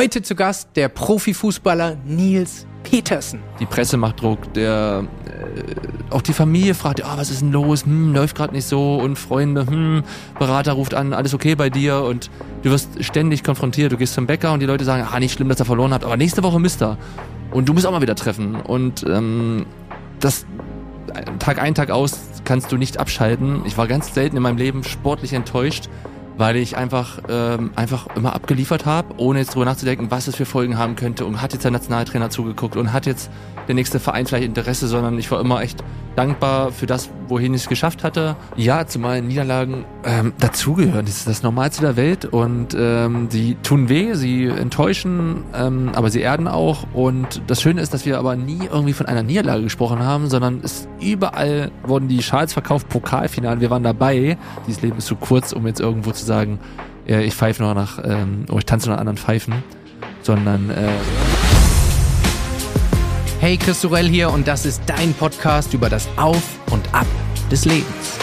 Heute zu Gast der Profifußballer Nils Petersen. Die Presse macht Druck, der äh, auch die Familie fragt, ah, was ist denn los? Hm, läuft gerade nicht so und Freunde, hm, Berater ruft an, alles okay bei dir und du wirst ständig konfrontiert. Du gehst zum Bäcker und die Leute sagen, ah, nicht schlimm, dass er verloren hat, aber nächste Woche müsst er. Und du musst auch mal wieder treffen. Und ähm, das Tag ein, Tag aus kannst du nicht abschalten. Ich war ganz selten in meinem Leben sportlich enttäuscht weil ich einfach ähm, einfach immer abgeliefert habe, ohne jetzt drüber nachzudenken, was es für Folgen haben könnte und hat jetzt der Nationaltrainer zugeguckt und hat jetzt der nächste Verein vielleicht Interesse, sondern ich war immer echt dankbar für das, wohin ich es geschafft hatte. Ja, zumal Niederlagen ähm, dazugehören. Das ist das Normalste der Welt und ähm, sie tun weh, sie enttäuschen, ähm, aber sie erden auch. Und das Schöne ist, dass wir aber nie irgendwie von einer Niederlage gesprochen haben, sondern es überall wurden die Schals verkauft, Pokalfinale, wir waren dabei. Dieses Leben ist zu kurz, um jetzt irgendwo zu sagen, äh, ich pfeife noch nach, ähm, oder ich tanze noch anderen Pfeifen, sondern äh, Hey, Chris Sorell hier und das ist dein Podcast über das Auf und Ab des Lebens.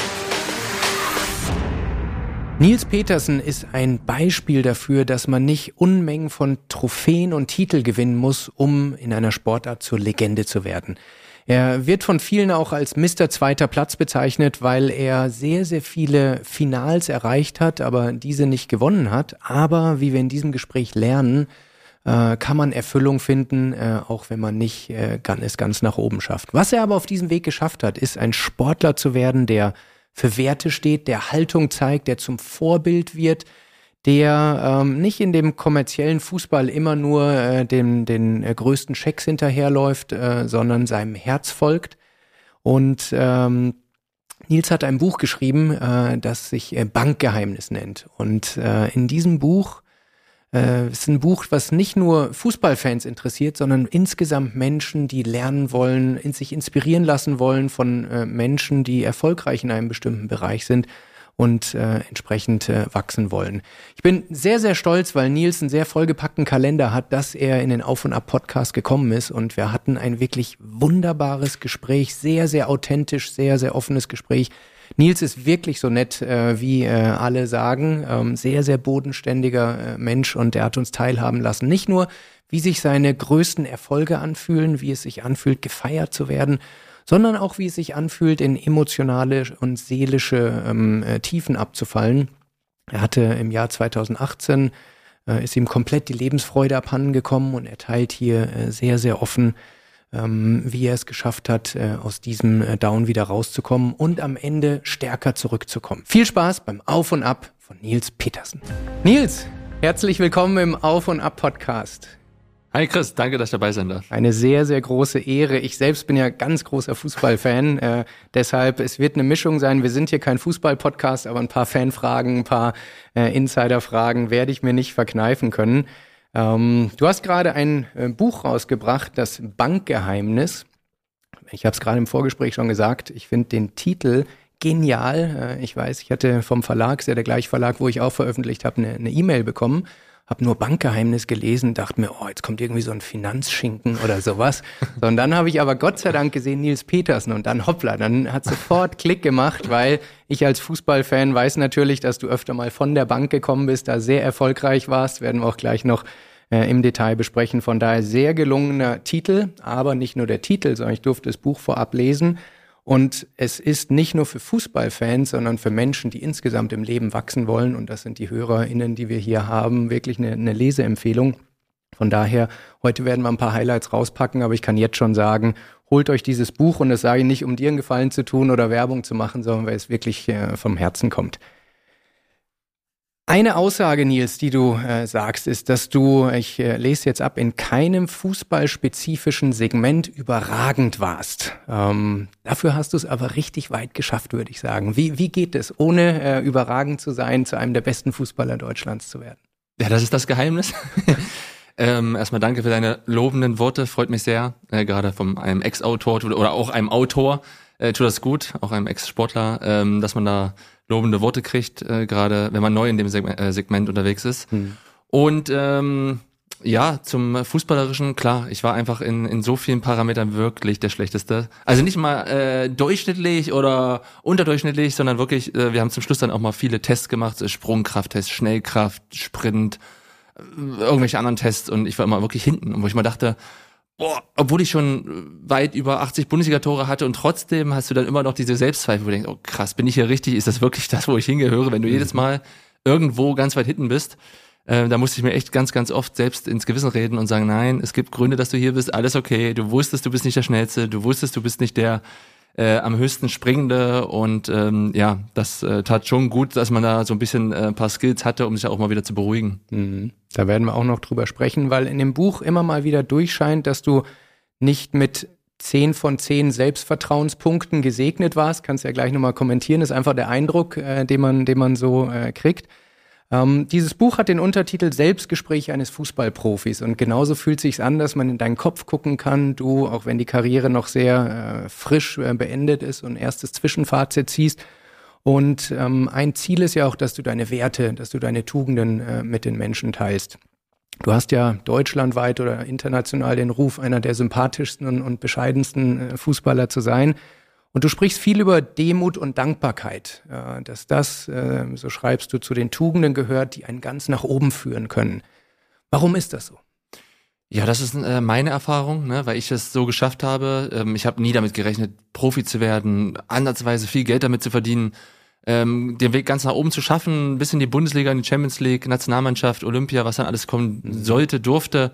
Nils Petersen ist ein Beispiel dafür, dass man nicht Unmengen von Trophäen und Titel gewinnen muss, um in einer Sportart zur Legende zu werden. Er wird von vielen auch als Mr. Zweiter Platz bezeichnet, weil er sehr, sehr viele Finals erreicht hat, aber diese nicht gewonnen hat. Aber wie wir in diesem Gespräch lernen, äh, kann man Erfüllung finden, äh, auch wenn man nicht äh, es ganz nach oben schafft. Was er aber auf diesem Weg geschafft hat, ist ein Sportler zu werden, der für Werte steht, der Haltung zeigt, der zum Vorbild wird, der ähm, nicht in dem kommerziellen Fußball immer nur äh, dem, den äh, größten Schecks hinterherläuft, äh, sondern seinem Herz folgt. Und ähm, Nils hat ein Buch geschrieben, äh, das sich äh, Bankgeheimnis nennt. Und äh, in diesem Buch äh, ist ein Buch, was nicht nur Fußballfans interessiert, sondern insgesamt Menschen, die lernen wollen, in sich inspirieren lassen wollen von äh, Menschen, die erfolgreich in einem bestimmten Bereich sind und äh, entsprechend äh, wachsen wollen. Ich bin sehr, sehr stolz, weil Nils einen sehr vollgepackten Kalender hat, dass er in den Auf- und Ab-Podcast gekommen ist und wir hatten ein wirklich wunderbares Gespräch, sehr, sehr authentisch, sehr, sehr offenes Gespräch Nils ist wirklich so nett, äh, wie äh, alle sagen. Ähm, sehr, sehr bodenständiger äh, Mensch und er hat uns teilhaben lassen. Nicht nur, wie sich seine größten Erfolge anfühlen, wie es sich anfühlt, gefeiert zu werden, sondern auch, wie es sich anfühlt, in emotionale und seelische ähm, äh, Tiefen abzufallen. Er hatte im Jahr 2018 äh, ist ihm komplett die Lebensfreude abhanden gekommen und er teilt hier äh, sehr, sehr offen ähm, wie er es geschafft hat, äh, aus diesem äh, Down wieder rauszukommen und am Ende stärker zurückzukommen. Viel Spaß beim Auf und Ab von Nils Petersen. Nils, herzlich willkommen im Auf und Ab Podcast. Hi Chris, danke, dass ich dabei sein darf. Eine sehr, sehr große Ehre. Ich selbst bin ja ganz großer Fußballfan. Äh, deshalb, es wird eine Mischung sein. Wir sind hier kein Fußball-Podcast, aber ein paar Fanfragen, ein paar äh, Insiderfragen werde ich mir nicht verkneifen können. Ähm, du hast gerade ein äh, Buch rausgebracht, das Bankgeheimnis. Ich habe es gerade im Vorgespräch schon gesagt. Ich finde den Titel genial. Äh, ich weiß, ich hatte vom Verlag, ist ja der gleiche Verlag, wo ich auch veröffentlicht habe, eine E-Mail bekommen habe nur Bankgeheimnis gelesen, dachte mir, oh, jetzt kommt irgendwie so ein Finanzschinken oder sowas. So, und dann habe ich aber Gott sei Dank gesehen Nils Petersen und dann hoppla, dann hat sofort Klick gemacht, weil ich als Fußballfan weiß natürlich, dass du öfter mal von der Bank gekommen bist, da sehr erfolgreich warst, werden wir auch gleich noch äh, im Detail besprechen. Von daher sehr gelungener Titel, aber nicht nur der Titel, sondern ich durfte das Buch vorab lesen und es ist nicht nur für Fußballfans, sondern für Menschen, die insgesamt im Leben wachsen wollen. Und das sind die HörerInnen, die wir hier haben, wirklich eine, eine Leseempfehlung. Von daher, heute werden wir ein paar Highlights rauspacken, aber ich kann jetzt schon sagen, holt euch dieses Buch und das sage ich nicht, um dir einen Gefallen zu tun oder Werbung zu machen, sondern weil es wirklich äh, vom Herzen kommt. Eine Aussage, Nils, die du äh, sagst, ist, dass du, ich äh, lese jetzt ab, in keinem fußballspezifischen Segment überragend warst. Ähm, dafür hast du es aber richtig weit geschafft, würde ich sagen. Wie, wie geht es, ohne äh, überragend zu sein, zu einem der besten Fußballer Deutschlands zu werden? Ja, das ist das Geheimnis. ähm, erstmal danke für deine lobenden Worte, freut mich sehr. Äh, gerade von einem Ex-Autor oder auch einem Autor äh, tut das gut, auch einem Ex-Sportler, ähm, dass man da lobende Worte kriegt, äh, gerade wenn man neu in dem Segment, äh, Segment unterwegs ist. Hm. Und ähm, ja, zum Fußballerischen, klar, ich war einfach in, in so vielen Parametern wirklich der Schlechteste. Also nicht mal äh, durchschnittlich oder unterdurchschnittlich, sondern wirklich, äh, wir haben zum Schluss dann auch mal viele Tests gemacht, Sprungkrafttest, Schnellkraft, Sprint, irgendwelche anderen Tests und ich war immer wirklich hinten. Wo ich mal dachte, boah, obwohl ich schon weit über 80 Bundesliga-Tore hatte und trotzdem hast du dann immer noch diese Selbstzweifel, wo du denkst, oh krass, bin ich hier richtig? Ist das wirklich das, wo ich hingehöre, wenn du mhm. jedes Mal irgendwo ganz weit hinten bist? Äh, da musste ich mir echt ganz, ganz oft selbst ins Gewissen reden und sagen, nein, es gibt Gründe, dass du hier bist, alles okay. Du wusstest, du bist nicht der Schnellste, du wusstest, du bist nicht der äh, am höchsten springende und ähm, ja, das äh, tat schon gut, dass man da so ein bisschen äh, ein paar Skills hatte, um sich auch mal wieder zu beruhigen. Mhm. Da werden wir auch noch drüber sprechen, weil in dem Buch immer mal wieder durchscheint, dass du nicht mit zehn von zehn Selbstvertrauenspunkten gesegnet warst. Kannst ja gleich nochmal kommentieren. Ist einfach der Eindruck, äh, den man, den man so äh, kriegt. Ähm, dieses Buch hat den Untertitel Selbstgespräch eines Fußballprofis und genauso fühlt sich's an, dass man in deinen Kopf gucken kann. Du, auch wenn die Karriere noch sehr äh, frisch äh, beendet ist und erstes Zwischenfazit ziehst. Und ähm, ein Ziel ist ja auch, dass du deine Werte, dass du deine Tugenden äh, mit den Menschen teilst. Du hast ja deutschlandweit oder international den Ruf, einer der sympathischsten und, und bescheidensten äh, Fußballer zu sein. Und du sprichst viel über Demut und Dankbarkeit, äh, dass das, äh, so schreibst du, zu den Tugenden gehört, die einen ganz nach oben führen können. Warum ist das so? Ja, das ist äh, meine Erfahrung, ne, weil ich es so geschafft habe. Ähm, ich habe nie damit gerechnet, Profi zu werden, ansatzweise viel Geld damit zu verdienen, ähm, den Weg ganz nach oben zu schaffen, bis in die Bundesliga, in die Champions League, Nationalmannschaft, Olympia, was dann alles kommen sollte, durfte.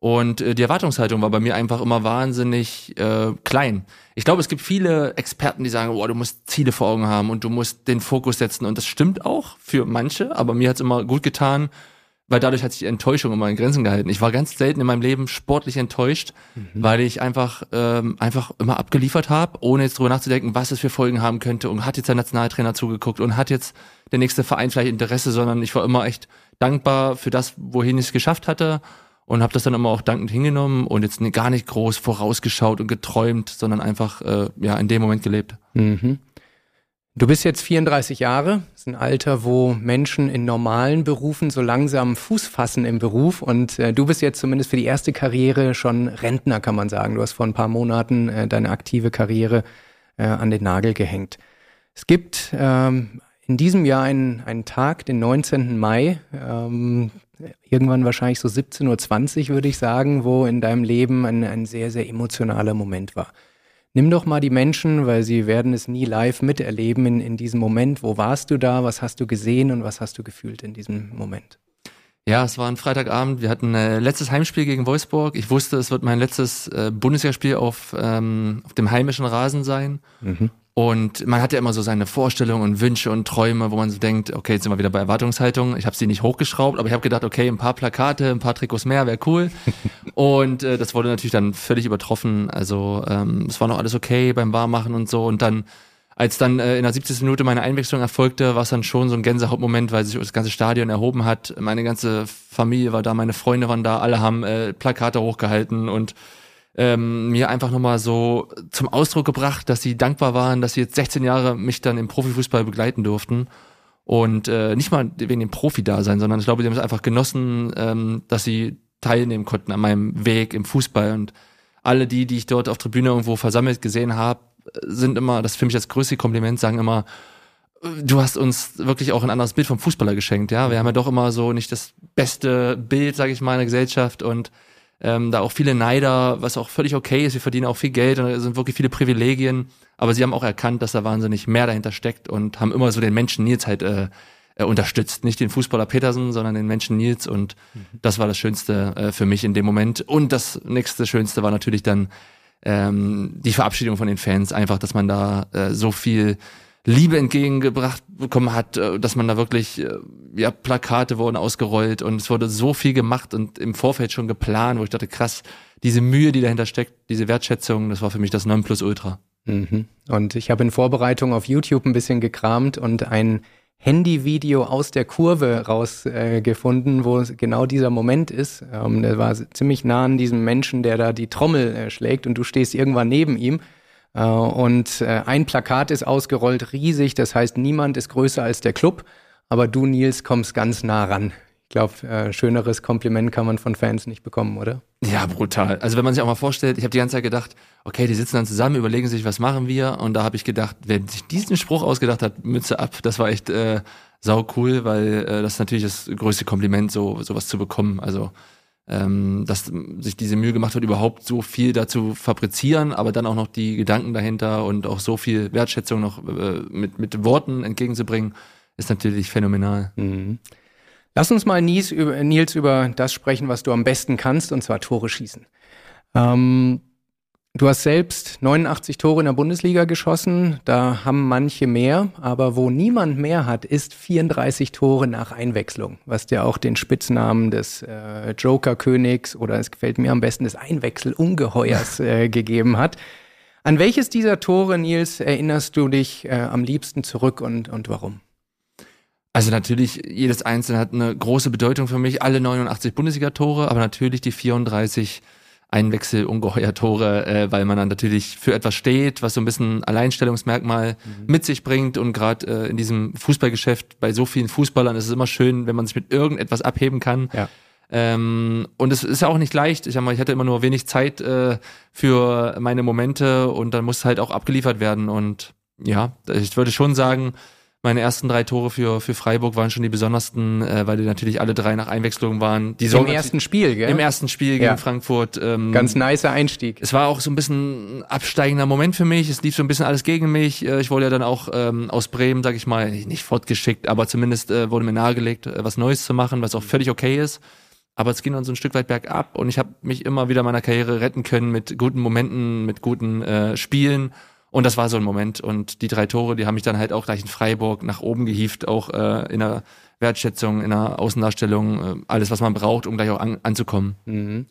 Und äh, die Erwartungshaltung war bei mir einfach immer wahnsinnig äh, klein. Ich glaube, es gibt viele Experten, die sagen, oh, du musst Ziele vor Augen haben und du musst den Fokus setzen. Und das stimmt auch für manche, aber mir hat's immer gut getan, weil dadurch hat sich die Enttäuschung immer in Grenzen gehalten. Ich war ganz selten in meinem Leben sportlich enttäuscht, mhm. weil ich einfach ähm, einfach immer abgeliefert habe, ohne jetzt drüber nachzudenken, was es für Folgen haben könnte. Und hat jetzt der Nationaltrainer zugeguckt und hat jetzt der nächste Verein vielleicht Interesse, sondern ich war immer echt dankbar für das, wohin ich es geschafft hatte und habe das dann immer auch dankend hingenommen und jetzt gar nicht groß vorausgeschaut und geträumt, sondern einfach äh, ja in dem Moment gelebt. Mhm. Du bist jetzt 34 Jahre, das ist ein Alter, wo Menschen in normalen Berufen so langsam Fuß fassen im Beruf und äh, du bist jetzt zumindest für die erste Karriere schon Rentner, kann man sagen. Du hast vor ein paar Monaten äh, deine aktive Karriere äh, an den Nagel gehängt. Es gibt ähm, in diesem Jahr einen, einen Tag, den 19. Mai, ähm, irgendwann wahrscheinlich so 17.20 Uhr, würde ich sagen, wo in deinem Leben ein, ein sehr, sehr emotionaler Moment war. Nimm doch mal die Menschen, weil sie werden es nie live miterleben in, in diesem Moment. Wo warst du da? Was hast du gesehen und was hast du gefühlt in diesem Moment? Ja, es war ein Freitagabend. Wir hatten ein äh, letztes Heimspiel gegen Wolfsburg. Ich wusste, es wird mein letztes äh, Bundesligaspiel auf, ähm, auf dem heimischen Rasen sein. Mhm. Und man hat ja immer so seine Vorstellungen und Wünsche und Träume, wo man so denkt, okay, jetzt sind wir wieder bei Erwartungshaltung. Ich habe sie nicht hochgeschraubt, aber ich habe gedacht, okay, ein paar Plakate, ein paar Trikots mehr wäre cool. und äh, das wurde natürlich dann völlig übertroffen. Also ähm, es war noch alles okay beim Warmmachen und so. Und dann, als dann äh, in der 70. Minute meine Einwechslung erfolgte, war es dann schon so ein Gänsehautmoment, weil sich das ganze Stadion erhoben hat. Meine ganze Familie war da, meine Freunde waren da, alle haben äh, Plakate hochgehalten und ähm, mir einfach nochmal so zum Ausdruck gebracht, dass sie dankbar waren, dass sie jetzt 16 Jahre mich dann im Profifußball begleiten durften. Und äh, nicht mal wegen dem Profi-Dasein, sondern ich glaube, sie haben es einfach genossen, ähm, dass sie teilnehmen konnten an meinem Weg im Fußball. Und alle die, die ich dort auf Tribüne irgendwo versammelt gesehen habe, sind immer, das ist für mich das größte Kompliment, sagen immer, du hast uns wirklich auch ein anderes Bild vom Fußballer geschenkt, ja. Wir haben ja doch immer so nicht das beste Bild, sage ich mal, in der Gesellschaft und ähm, da auch viele Neider, was auch völlig okay ist. Wir verdienen auch viel Geld und sind wirklich viele Privilegien. Aber sie haben auch erkannt, dass da wahnsinnig mehr dahinter steckt und haben immer so den Menschen Nils halt äh, äh, unterstützt. Nicht den Fußballer Petersen, sondern den Menschen Nils. Und mhm. das war das Schönste äh, für mich in dem Moment. Und das nächste Schönste war natürlich dann ähm, die Verabschiedung von den Fans. Einfach, dass man da äh, so viel Liebe entgegengebracht bekommen hat, äh, dass man da wirklich, äh, ja, Plakate wurden ausgerollt und es wurde so viel gemacht und im Vorfeld schon geplant, wo ich dachte, krass, diese Mühe, die dahinter steckt, diese Wertschätzung, das war für mich das Nonplusultra. Mhm. Und ich habe in Vorbereitung auf YouTube ein bisschen gekramt und ein Handyvideo aus der Kurve rausgefunden, äh, wo genau dieser Moment ist. Ähm, der war ziemlich nah an diesem Menschen, der da die Trommel äh, schlägt und du stehst irgendwann neben ihm und äh, ein Plakat ist ausgerollt, riesig, das heißt, niemand ist größer als der Club, aber du, Nils, kommst ganz nah ran. Ich glaube, äh, schöneres Kompliment kann man von Fans nicht bekommen, oder? Ja, brutal. Also wenn man sich auch mal vorstellt, ich habe die ganze Zeit gedacht, okay, die sitzen dann zusammen, überlegen sich, was machen wir? Und da habe ich gedacht, wer sich diesen Spruch ausgedacht hat, Mütze ab, das war echt äh, sau cool, weil äh, das ist natürlich das größte Kompliment, so sowas zu bekommen. Also ähm, dass sich diese Mühe gemacht wird, überhaupt so viel dazu fabrizieren, aber dann auch noch die Gedanken dahinter und auch so viel Wertschätzung noch äh, mit, mit Worten entgegenzubringen, ist natürlich phänomenal. Mhm. Lass uns mal, Nils über, Nils, über das sprechen, was du am besten kannst, und zwar Tore schießen. Ähm, du hast selbst 89 Tore in der Bundesliga geschossen, da haben manche mehr, aber wo niemand mehr hat, ist 34 Tore nach Einwechslung, was dir auch den Spitznamen des äh, Joker-Königs oder es gefällt mir am besten des Einwechselungeheuers äh, gegeben hat. An welches dieser Tore, Nils, erinnerst du dich äh, am liebsten zurück und, und warum? Also natürlich, jedes Einzelne hat eine große Bedeutung für mich. Alle 89 Bundesliga-Tore, aber natürlich die 34 Einwechsel ungeheuer Tore, äh, weil man dann natürlich für etwas steht, was so ein bisschen Alleinstellungsmerkmal mhm. mit sich bringt. Und gerade äh, in diesem Fußballgeschäft bei so vielen Fußballern ist es immer schön, wenn man sich mit irgendetwas abheben kann. Ja. Ähm, und es ist ja auch nicht leicht. Ich, mal, ich hatte immer nur wenig Zeit äh, für meine Momente und dann muss halt auch abgeliefert werden. Und ja, ich würde schon sagen, meine ersten drei Tore für, für Freiburg waren schon die besondersten, äh, weil die natürlich alle drei nach Einwechslung waren. Die Im ersten Spiel, gell? Im ersten Spiel ja. gegen Frankfurt. Ähm, Ganz nicer Einstieg. Es war auch so ein bisschen ein absteigender Moment für mich. Es lief so ein bisschen alles gegen mich. Äh, ich wurde ja dann auch ähm, aus Bremen, sag ich mal, nicht fortgeschickt, aber zumindest äh, wurde mir nahegelegt, äh, was Neues zu machen, was auch völlig okay ist. Aber es ging dann so ein Stück weit bergab und ich habe mich immer wieder meiner Karriere retten können mit guten Momenten, mit guten äh, Spielen und das war so ein Moment. Und die drei Tore, die haben mich dann halt auch gleich in Freiburg nach oben gehievt, auch äh, in der Wertschätzung, in der Außendarstellung, äh, alles, was man braucht, um gleich auch an, anzukommen. Mhm.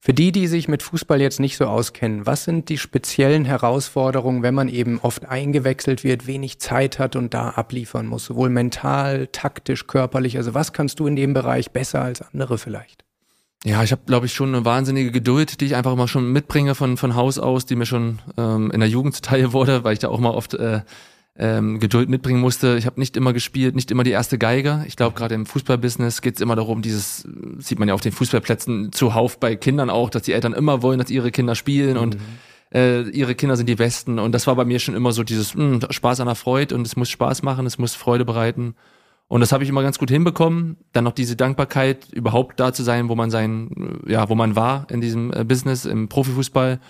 Für die, die sich mit Fußball jetzt nicht so auskennen, was sind die speziellen Herausforderungen, wenn man eben oft eingewechselt wird, wenig Zeit hat und da abliefern muss, sowohl mental, taktisch, körperlich? Also was kannst du in dem Bereich besser als andere vielleicht? Ja, ich habe, glaube ich, schon eine wahnsinnige Geduld, die ich einfach immer schon mitbringe von, von Haus aus, die mir schon ähm, in der Jugend zuteil wurde, weil ich da auch mal oft äh, ähm, Geduld mitbringen musste. Ich habe nicht immer gespielt, nicht immer die erste Geige. Ich glaube, gerade im Fußballbusiness geht es immer darum, dieses, sieht man ja auf den Fußballplätzen zuhauf bei Kindern auch, dass die Eltern immer wollen, dass ihre Kinder spielen mhm. und äh, ihre Kinder sind die Besten. Und das war bei mir schon immer so dieses mh, hm, Spaß an der Freude und es muss Spaß machen, es muss Freude bereiten. Und das habe ich immer ganz gut hinbekommen. Dann noch diese Dankbarkeit, überhaupt da zu sein, wo man sein, äh, ja, wo man war in diesem äh, Business, im Profifußball.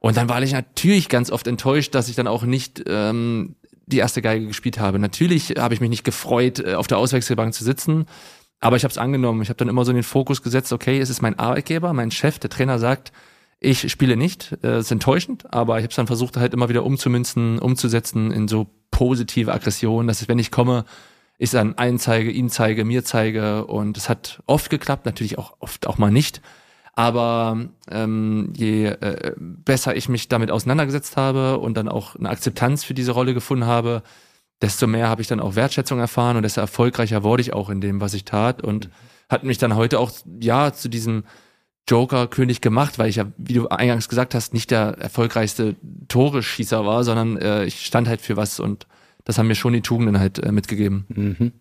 Und dann war ich natürlich ganz oft enttäuscht, dass ich dann auch nicht ähm, die erste Geige gespielt habe. Natürlich habe ich mich nicht gefreut, äh, auf der Auswechselbank zu sitzen, aber ich habe es angenommen. Ich habe dann immer so in den Fokus gesetzt, okay, es ist mein Arbeitgeber, mein Chef, der Trainer sagt, ich spiele nicht. Das ist enttäuschend, aber ich habe es dann versucht, halt immer wieder umzumünzen, umzusetzen in so positive Aggression, dass ich, wenn ich komme, ich dann allen zeige, ihn zeige, mir zeige. Und es hat oft geklappt, natürlich auch oft auch mal nicht. Aber ähm, je äh, besser ich mich damit auseinandergesetzt habe und dann auch eine Akzeptanz für diese Rolle gefunden habe, desto mehr habe ich dann auch Wertschätzung erfahren und desto erfolgreicher wurde ich auch in dem, was ich tat. Und hat mich dann heute auch ja zu diesem Joker-König gemacht, weil ich ja, wie du eingangs gesagt hast, nicht der erfolgreichste Tore-Schießer war, sondern äh, ich stand halt für was und das haben mir schon die Tugenden halt äh, mitgegeben. Mhm.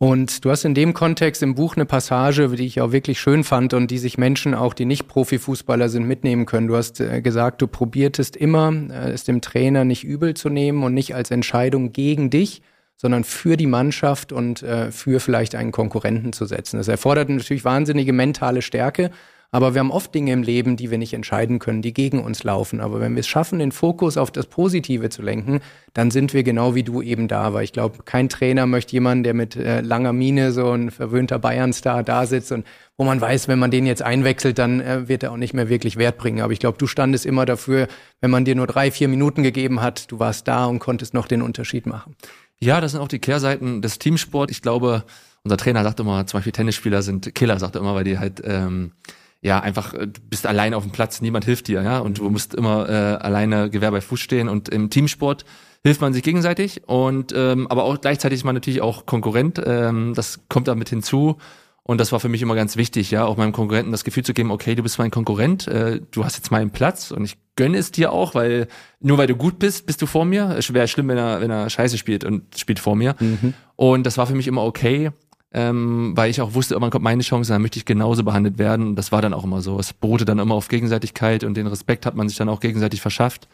Und du hast in dem Kontext im Buch eine Passage, die ich auch wirklich schön fand und die sich Menschen, auch die nicht Profifußballer sind, mitnehmen können. Du hast äh, gesagt, du probiertest immer, äh, es dem Trainer nicht übel zu nehmen und nicht als Entscheidung gegen dich, sondern für die Mannschaft und für vielleicht einen Konkurrenten zu setzen. Das erfordert natürlich wahnsinnige mentale Stärke, aber wir haben oft Dinge im Leben, die wir nicht entscheiden können, die gegen uns laufen. Aber wenn wir es schaffen, den Fokus auf das Positive zu lenken, dann sind wir genau wie du eben da. Weil ich glaube, kein Trainer möchte jemanden, der mit äh, langer Mine so ein verwöhnter Bayern-Star da sitzt und wo man weiß, wenn man den jetzt einwechselt, dann äh, wird er auch nicht mehr wirklich Wert bringen. Aber ich glaube, du standest immer dafür, wenn man dir nur drei, vier Minuten gegeben hat, du warst da und konntest noch den Unterschied machen. Ja, das sind auch die Kehrseiten des Teamsport. Ich glaube, unser Trainer sagt immer, zum Beispiel Tennisspieler sind Killer, sagt er immer, weil die halt ähm, ja einfach, äh, du bist allein auf dem Platz, niemand hilft dir, ja, und du musst immer äh, alleine Gewehr bei Fuß stehen und im Teamsport hilft man sich gegenseitig und ähm, aber auch gleichzeitig ist man natürlich auch Konkurrent, ähm, das kommt damit hinzu und das war für mich immer ganz wichtig, ja, auch meinem Konkurrenten das Gefühl zu geben, okay, du bist mein Konkurrent, äh, du hast jetzt meinen Platz und ich gönne es dir auch, weil nur weil du gut bist, bist du vor mir. Es wäre schlimm, wenn er wenn er Scheiße spielt und spielt vor mir. Mhm. Und das war für mich immer okay ähm, weil ich auch wusste, irgendwann kommt meine Chance, dann möchte ich genauso behandelt werden. Und das war dann auch immer so. Es beruhte dann immer auf Gegenseitigkeit und den Respekt hat man sich dann auch gegenseitig verschafft.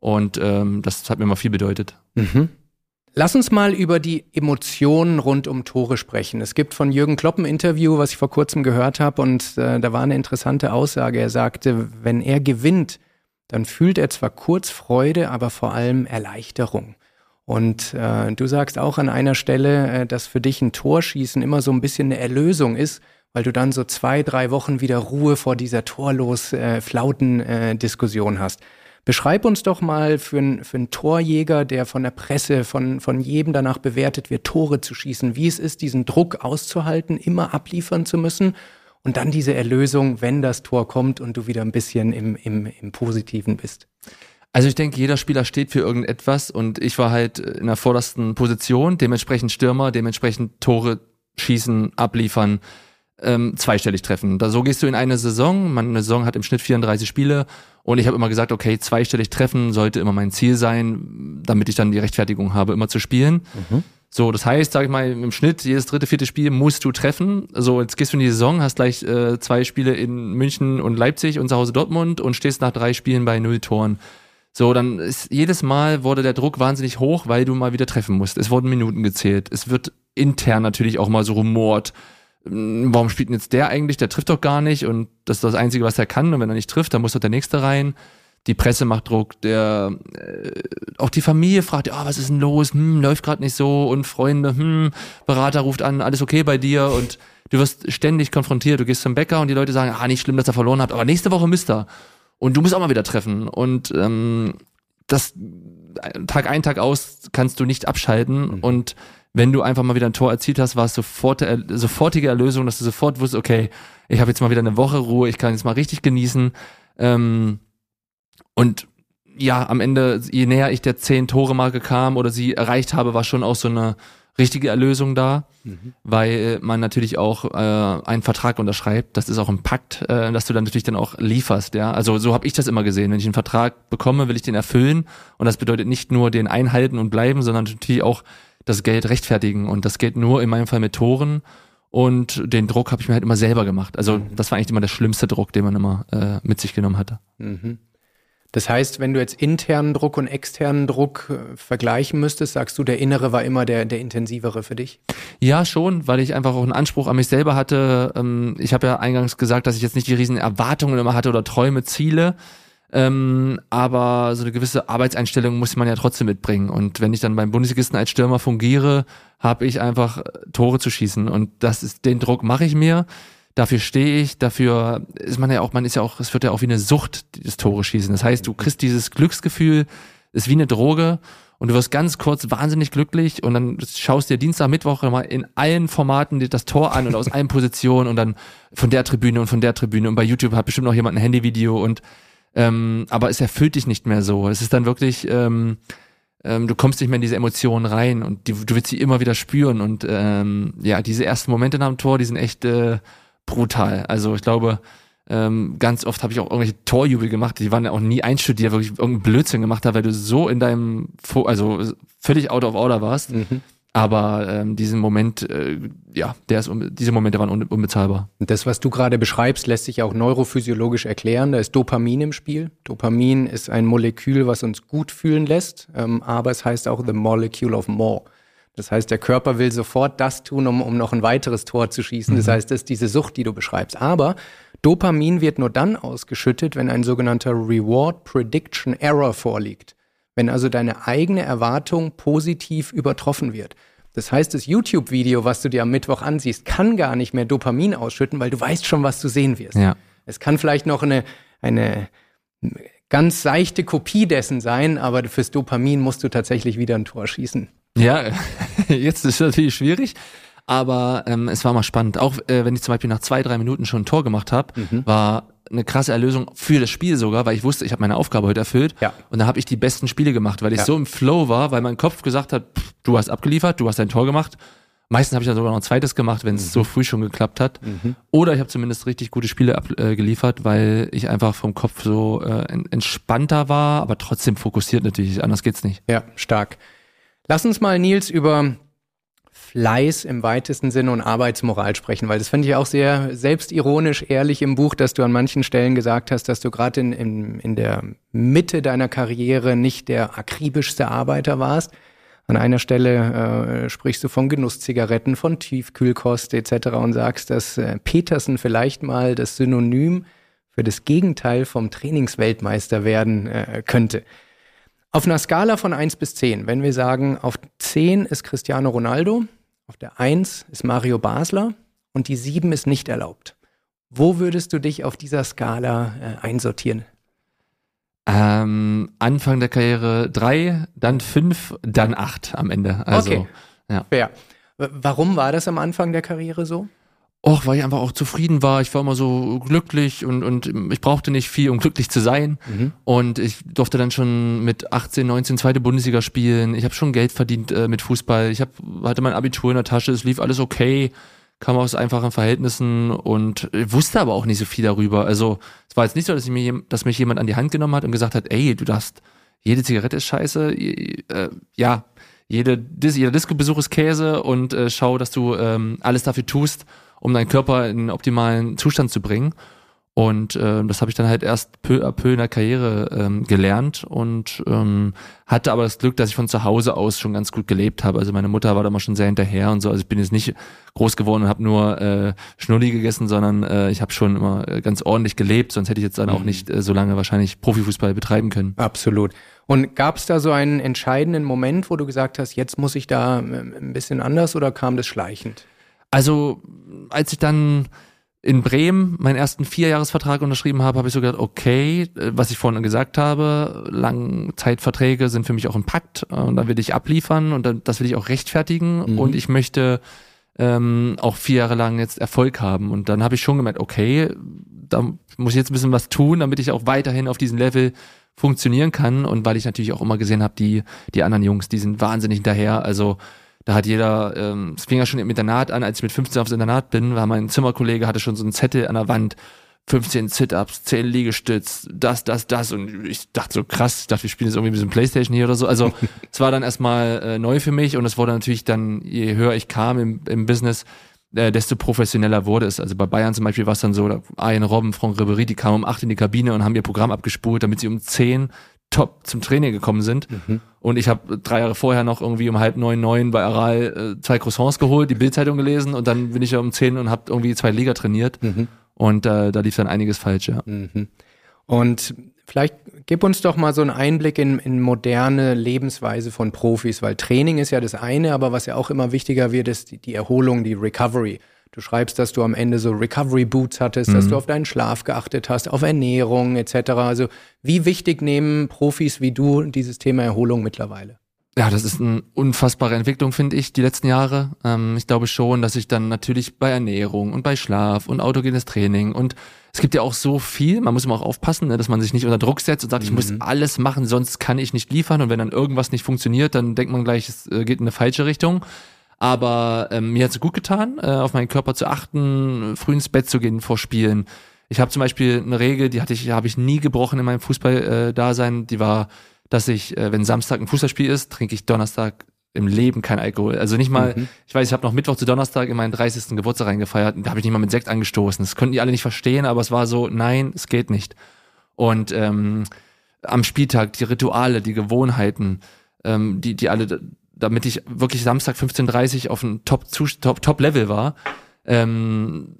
Und ähm, das hat mir immer viel bedeutet. Mhm. Lass uns mal über die Emotionen rund um Tore sprechen. Es gibt von Jürgen Klopp ein Interview, was ich vor kurzem gehört habe, und äh, da war eine interessante Aussage. Er sagte, wenn er gewinnt, dann fühlt er zwar kurz Freude, aber vor allem Erleichterung. Und äh, du sagst auch an einer Stelle, äh, dass für dich ein Torschießen immer so ein bisschen eine Erlösung ist, weil du dann so zwei, drei Wochen wieder Ruhe vor dieser torlos äh, flauten äh, Diskussion hast. Beschreib uns doch mal für, ein, für einen Torjäger, der von der Presse, von, von jedem danach bewertet wird, Tore zu schießen, wie es ist, diesen Druck auszuhalten, immer abliefern zu müssen und dann diese Erlösung, wenn das Tor kommt und du wieder ein bisschen im, im, im Positiven bist. Also ich denke, jeder Spieler steht für irgendetwas und ich war halt in der vordersten Position, dementsprechend Stürmer, dementsprechend Tore schießen, abliefern, ähm, zweistellig treffen. Da so gehst du in eine Saison. Meine Saison hat im Schnitt 34 Spiele und ich habe immer gesagt, okay, zweistellig treffen sollte immer mein Ziel sein, damit ich dann die Rechtfertigung habe, immer zu spielen. Mhm. So, das heißt, sag ich mal, im Schnitt jedes dritte, vierte Spiel musst du treffen. So, jetzt gehst du in die Saison, hast gleich äh, zwei Spiele in München und Leipzig und zu Hause Dortmund und stehst nach drei Spielen bei null Toren. So, dann ist jedes Mal wurde der Druck wahnsinnig hoch, weil du mal wieder treffen musst. Es wurden Minuten gezählt. Es wird intern natürlich auch mal so rumort hm, warum spielt denn jetzt der eigentlich? Der trifft doch gar nicht und das ist das Einzige, was er kann. Und wenn er nicht trifft, dann muss doch der Nächste rein. Die Presse macht Druck, der äh, auch die Familie fragt, oh, was ist denn los? Hm, läuft gerade nicht so und Freunde, hm, Berater ruft an, alles okay bei dir und du wirst ständig konfrontiert. Du gehst zum Bäcker und die Leute sagen, ah, nicht schlimm, dass er verloren hat, aber nächste Woche müsst er. Und du musst auch mal wieder treffen. Und ähm, das Tag ein, Tag aus kannst du nicht abschalten mhm. und wenn du einfach mal wieder ein Tor erzielt hast, war es sofort, äh, sofortige Erlösung, dass du sofort wusstest, okay, ich habe jetzt mal wieder eine Woche Ruhe, ich kann jetzt mal richtig genießen. Ähm, und ja, am Ende, je näher ich der zehn Tore Marke kam oder sie erreicht habe, war schon auch so eine richtige Erlösung da, mhm. weil man natürlich auch äh, einen Vertrag unterschreibt. Das ist auch ein Pakt, äh, dass du dann natürlich dann auch lieferst. Ja, also so habe ich das immer gesehen. Wenn ich einen Vertrag bekomme, will ich den erfüllen und das bedeutet nicht nur den einhalten und bleiben, sondern natürlich auch das Geld rechtfertigen. Und das geht nur in meinem Fall mit Toren. Und den Druck habe ich mir halt immer selber gemacht. Also mhm. das war eigentlich immer der schlimmste Druck, den man immer äh, mit sich genommen hatte. Mhm. Das heißt, wenn du jetzt internen Druck und externen Druck äh, vergleichen müsstest, sagst du, der innere war immer der, der intensivere für dich? Ja, schon, weil ich einfach auch einen Anspruch an mich selber hatte. Ähm, ich habe ja eingangs gesagt, dass ich jetzt nicht die riesen Erwartungen immer hatte oder Träume, Ziele, ähm, aber so eine gewisse Arbeitseinstellung muss man ja trotzdem mitbringen. Und wenn ich dann beim Bundesligisten als Stürmer fungiere, habe ich einfach Tore zu schießen. Und das ist, den Druck mache ich mir. Dafür stehe ich, dafür ist man ja auch, man ist ja auch, es wird ja auch wie eine Sucht, dieses Tore schießen. Das heißt, du kriegst dieses Glücksgefühl, ist wie eine Droge und du wirst ganz kurz wahnsinnig glücklich und dann schaust dir Dienstag, Mittwoch mal in allen Formaten das Tor an und aus allen Positionen und dann von der Tribüne und von der Tribüne und bei YouTube hat bestimmt noch jemand ein Handyvideo und ähm, aber es erfüllt dich nicht mehr so. Es ist dann wirklich, ähm, ähm, du kommst nicht mehr in diese Emotionen rein und die, du willst sie immer wieder spüren. Und ähm, ja, diese ersten Momente nach dem Tor, die sind echt äh, brutal. Also ich glaube, ähm, ganz oft habe ich auch irgendwelche Torjubel gemacht, die waren ja auch nie einstudiert, wirklich irgendeinen Blödsinn gemacht hat, weil du so in deinem, also völlig out of order warst. Mhm. Aber ähm, diesen Moment, äh, ja, der ist, diese Momente waren unbezahlbar. Und das, was du gerade beschreibst, lässt sich auch neurophysiologisch erklären. Da ist Dopamin im Spiel. Dopamin ist ein Molekül, was uns gut fühlen lässt, ähm, aber es heißt auch the molecule of more. Das heißt, der Körper will sofort das tun, um, um noch ein weiteres Tor zu schießen. Mhm. Das heißt, das ist diese Sucht, die du beschreibst. Aber Dopamin wird nur dann ausgeschüttet, wenn ein sogenannter Reward Prediction Error vorliegt wenn also deine eigene Erwartung positiv übertroffen wird. Das heißt, das YouTube-Video, was du dir am Mittwoch ansiehst, kann gar nicht mehr Dopamin ausschütten, weil du weißt schon, was du sehen wirst. Ja. Es kann vielleicht noch eine, eine ganz seichte Kopie dessen sein, aber fürs Dopamin musst du tatsächlich wieder ein Tor schießen. Ja, jetzt ist es natürlich schwierig. Aber ähm, es war mal spannend. Auch äh, wenn ich zum Beispiel nach zwei, drei Minuten schon ein Tor gemacht habe, mhm. war eine krasse Erlösung für das Spiel sogar, weil ich wusste, ich habe meine Aufgabe heute erfüllt. Ja. Und da habe ich die besten Spiele gemacht, weil ich ja. so im Flow war, weil mein Kopf gesagt hat, pff, du hast abgeliefert, du hast dein Tor gemacht. Meistens habe ich dann sogar noch ein zweites gemacht, wenn es mhm. so früh schon geklappt hat. Mhm. Oder ich habe zumindest richtig gute Spiele abgeliefert, äh, weil ich einfach vom Kopf so äh, entspannter war, aber trotzdem fokussiert natürlich. Anders geht's nicht. Ja, stark. Lass uns mal, Nils, über Fleiß im weitesten Sinne und Arbeitsmoral sprechen, weil das finde ich auch sehr selbstironisch ehrlich im Buch, dass du an manchen Stellen gesagt hast, dass du gerade in, in, in der Mitte deiner Karriere nicht der akribischste Arbeiter warst. An einer Stelle äh, sprichst du von Genusszigaretten, von Tiefkühlkost etc. und sagst, dass äh, Petersen vielleicht mal das Synonym für das Gegenteil vom Trainingsweltmeister werden äh, könnte. Auf einer Skala von 1 bis 10, wenn wir sagen, auf 10 ist Cristiano Ronaldo, auf der 1 ist Mario Basler und die 7 ist nicht erlaubt. Wo würdest du dich auf dieser Skala äh, einsortieren? Ähm, Anfang der Karriere 3, dann 5, dann 8 am Ende. Also, okay. Ja. Fair. Warum war das am Anfang der Karriere so? Och, weil ich einfach auch zufrieden war. Ich war immer so glücklich und, und ich brauchte nicht viel, um glücklich zu sein. Mhm. Und ich durfte dann schon mit 18, 19 zweite Bundesliga spielen. Ich habe schon Geld verdient äh, mit Fußball. Ich hab, hatte mein Abitur in der Tasche, es lief alles okay, kam aus einfachen Verhältnissen und wusste aber auch nicht so viel darüber. Also es war jetzt nicht so, dass, ich mir, dass mich jemand an die Hand genommen hat und gesagt hat, ey, du darfst, jede Zigarette ist scheiße, äh, ja, jede, jeder Disco-Besuch ist Käse und äh, schau, dass du ähm, alles dafür tust um deinen Körper in einen optimalen Zustand zu bringen. Und äh, das habe ich dann halt erst peu à peu in der Karriere ähm, gelernt und ähm, hatte aber das Glück, dass ich von zu Hause aus schon ganz gut gelebt habe. Also meine Mutter war da mal schon sehr hinterher und so. Also ich bin jetzt nicht groß geworden und habe nur äh, Schnulli gegessen, sondern äh, ich habe schon immer äh, ganz ordentlich gelebt. Sonst hätte ich jetzt dann auch mhm. nicht äh, so lange wahrscheinlich Profifußball betreiben können. Absolut. Und gab es da so einen entscheidenden Moment, wo du gesagt hast, jetzt muss ich da äh, ein bisschen anders oder kam das schleichend? Also, als ich dann in Bremen meinen ersten Vierjahresvertrag unterschrieben habe, habe ich so gedacht, okay, äh, was ich vorhin gesagt habe, Langzeitverträge sind für mich auch ein Pakt äh, und da will ich abliefern und dann, das will ich auch rechtfertigen mhm. und ich möchte ähm, auch vier Jahre lang jetzt Erfolg haben. Und dann habe ich schon gemerkt, okay, da muss ich jetzt ein bisschen was tun, damit ich auch weiterhin auf diesem Level funktionieren kann. Und weil ich natürlich auch immer gesehen habe, die die anderen Jungs, die sind wahnsinnig hinterher, also da hat jeder, ähm, es fing ja schon im Internat an, als ich mit 15 aufs Internat bin, war mein Zimmerkollege hatte schon so einen Zettel an der Wand, 15 Sit-Ups, 10 Liegestütz, das, das, das. Und ich dachte so krass, ich dachte, wir spielen jetzt irgendwie ein bisschen Playstation hier oder so. Also es war dann erstmal äh, neu für mich und es wurde natürlich dann, je höher ich kam im, im Business, äh, desto professioneller wurde es. Also bei Bayern zum Beispiel war es dann so, da Arjen Robben, Franck Ribéry, die kamen um acht in die Kabine und haben ihr Programm abgespult, damit sie um zehn top zum Training gekommen sind. Mhm. Und ich habe drei Jahre vorher noch irgendwie um halb neun, neun bei Aral äh, zwei Croissants geholt, die Bildzeitung gelesen und dann bin ich ja um zehn und habe irgendwie zwei Liga trainiert. Mhm. Und äh, da lief dann einiges falsch, ja. Mhm. Und vielleicht gib uns doch mal so einen Einblick in, in moderne Lebensweise von Profis, weil Training ist ja das eine, aber was ja auch immer wichtiger wird, ist die, die Erholung, die Recovery. Du schreibst, dass du am Ende so Recovery Boots hattest, mhm. dass du auf deinen Schlaf geachtet hast, auf Ernährung etc. Also wie wichtig nehmen Profis wie du dieses Thema Erholung mittlerweile? Ja, das ist eine unfassbare Entwicklung, finde ich, die letzten Jahre. Ähm, ich glaube schon, dass ich dann natürlich bei Ernährung und bei Schlaf und autogenes Training und es gibt ja auch so viel, man muss immer auch aufpassen, ne, dass man sich nicht unter Druck setzt und sagt, mhm. ich muss mhm. alles machen, sonst kann ich nicht liefern und wenn dann irgendwas nicht funktioniert, dann denkt man gleich, es äh, geht in eine falsche Richtung. Aber ähm, mir hat es gut getan, äh, auf meinen Körper zu achten, früh ins Bett zu gehen vor Spielen. Ich habe zum Beispiel eine Regel, die hatte ich, habe ich nie gebrochen in meinem Fußball-Dasein. Äh, die war, dass ich, äh, wenn Samstag ein Fußballspiel ist, trinke ich Donnerstag im Leben kein Alkohol. Also nicht mal, mhm. ich weiß, ich habe noch Mittwoch zu Donnerstag in meinen 30. Geburtstag reingefeiert und da habe ich nicht mal mit Sekt angestoßen. Das konnten die alle nicht verstehen, aber es war so, nein, es geht nicht. Und ähm, am Spieltag die Rituale, die Gewohnheiten, ähm, die, die alle damit ich wirklich Samstag 15.30 auf ein Top-Level Top, Top war. Ähm,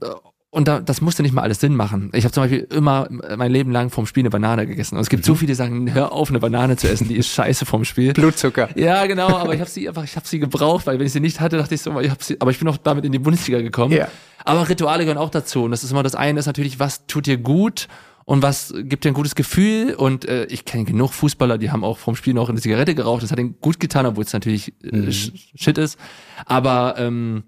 und da, das musste nicht mal alles Sinn machen. Ich habe zum Beispiel immer mein Leben lang vom Spiel eine Banane gegessen. Und es gibt mhm. so viele, die sagen, hör auf, eine Banane zu essen, die ist scheiße vom Spiel. Blutzucker. Ja, genau, aber ich habe sie einfach, ich habe sie gebraucht, weil wenn ich sie nicht hatte, dachte ich so, ich hab sie, aber ich bin auch damit in die Bundesliga gekommen. Yeah. Aber Rituale gehören auch dazu. Und das ist immer das eine, ist natürlich, was tut dir gut und was gibt dir ein gutes Gefühl. Und äh, ich kenne genug Fußballer, die haben auch vom Spiel noch eine Zigarette geraucht. Das hat ihnen gut getan, obwohl es natürlich äh, mhm. Shit ist. Aber ähm,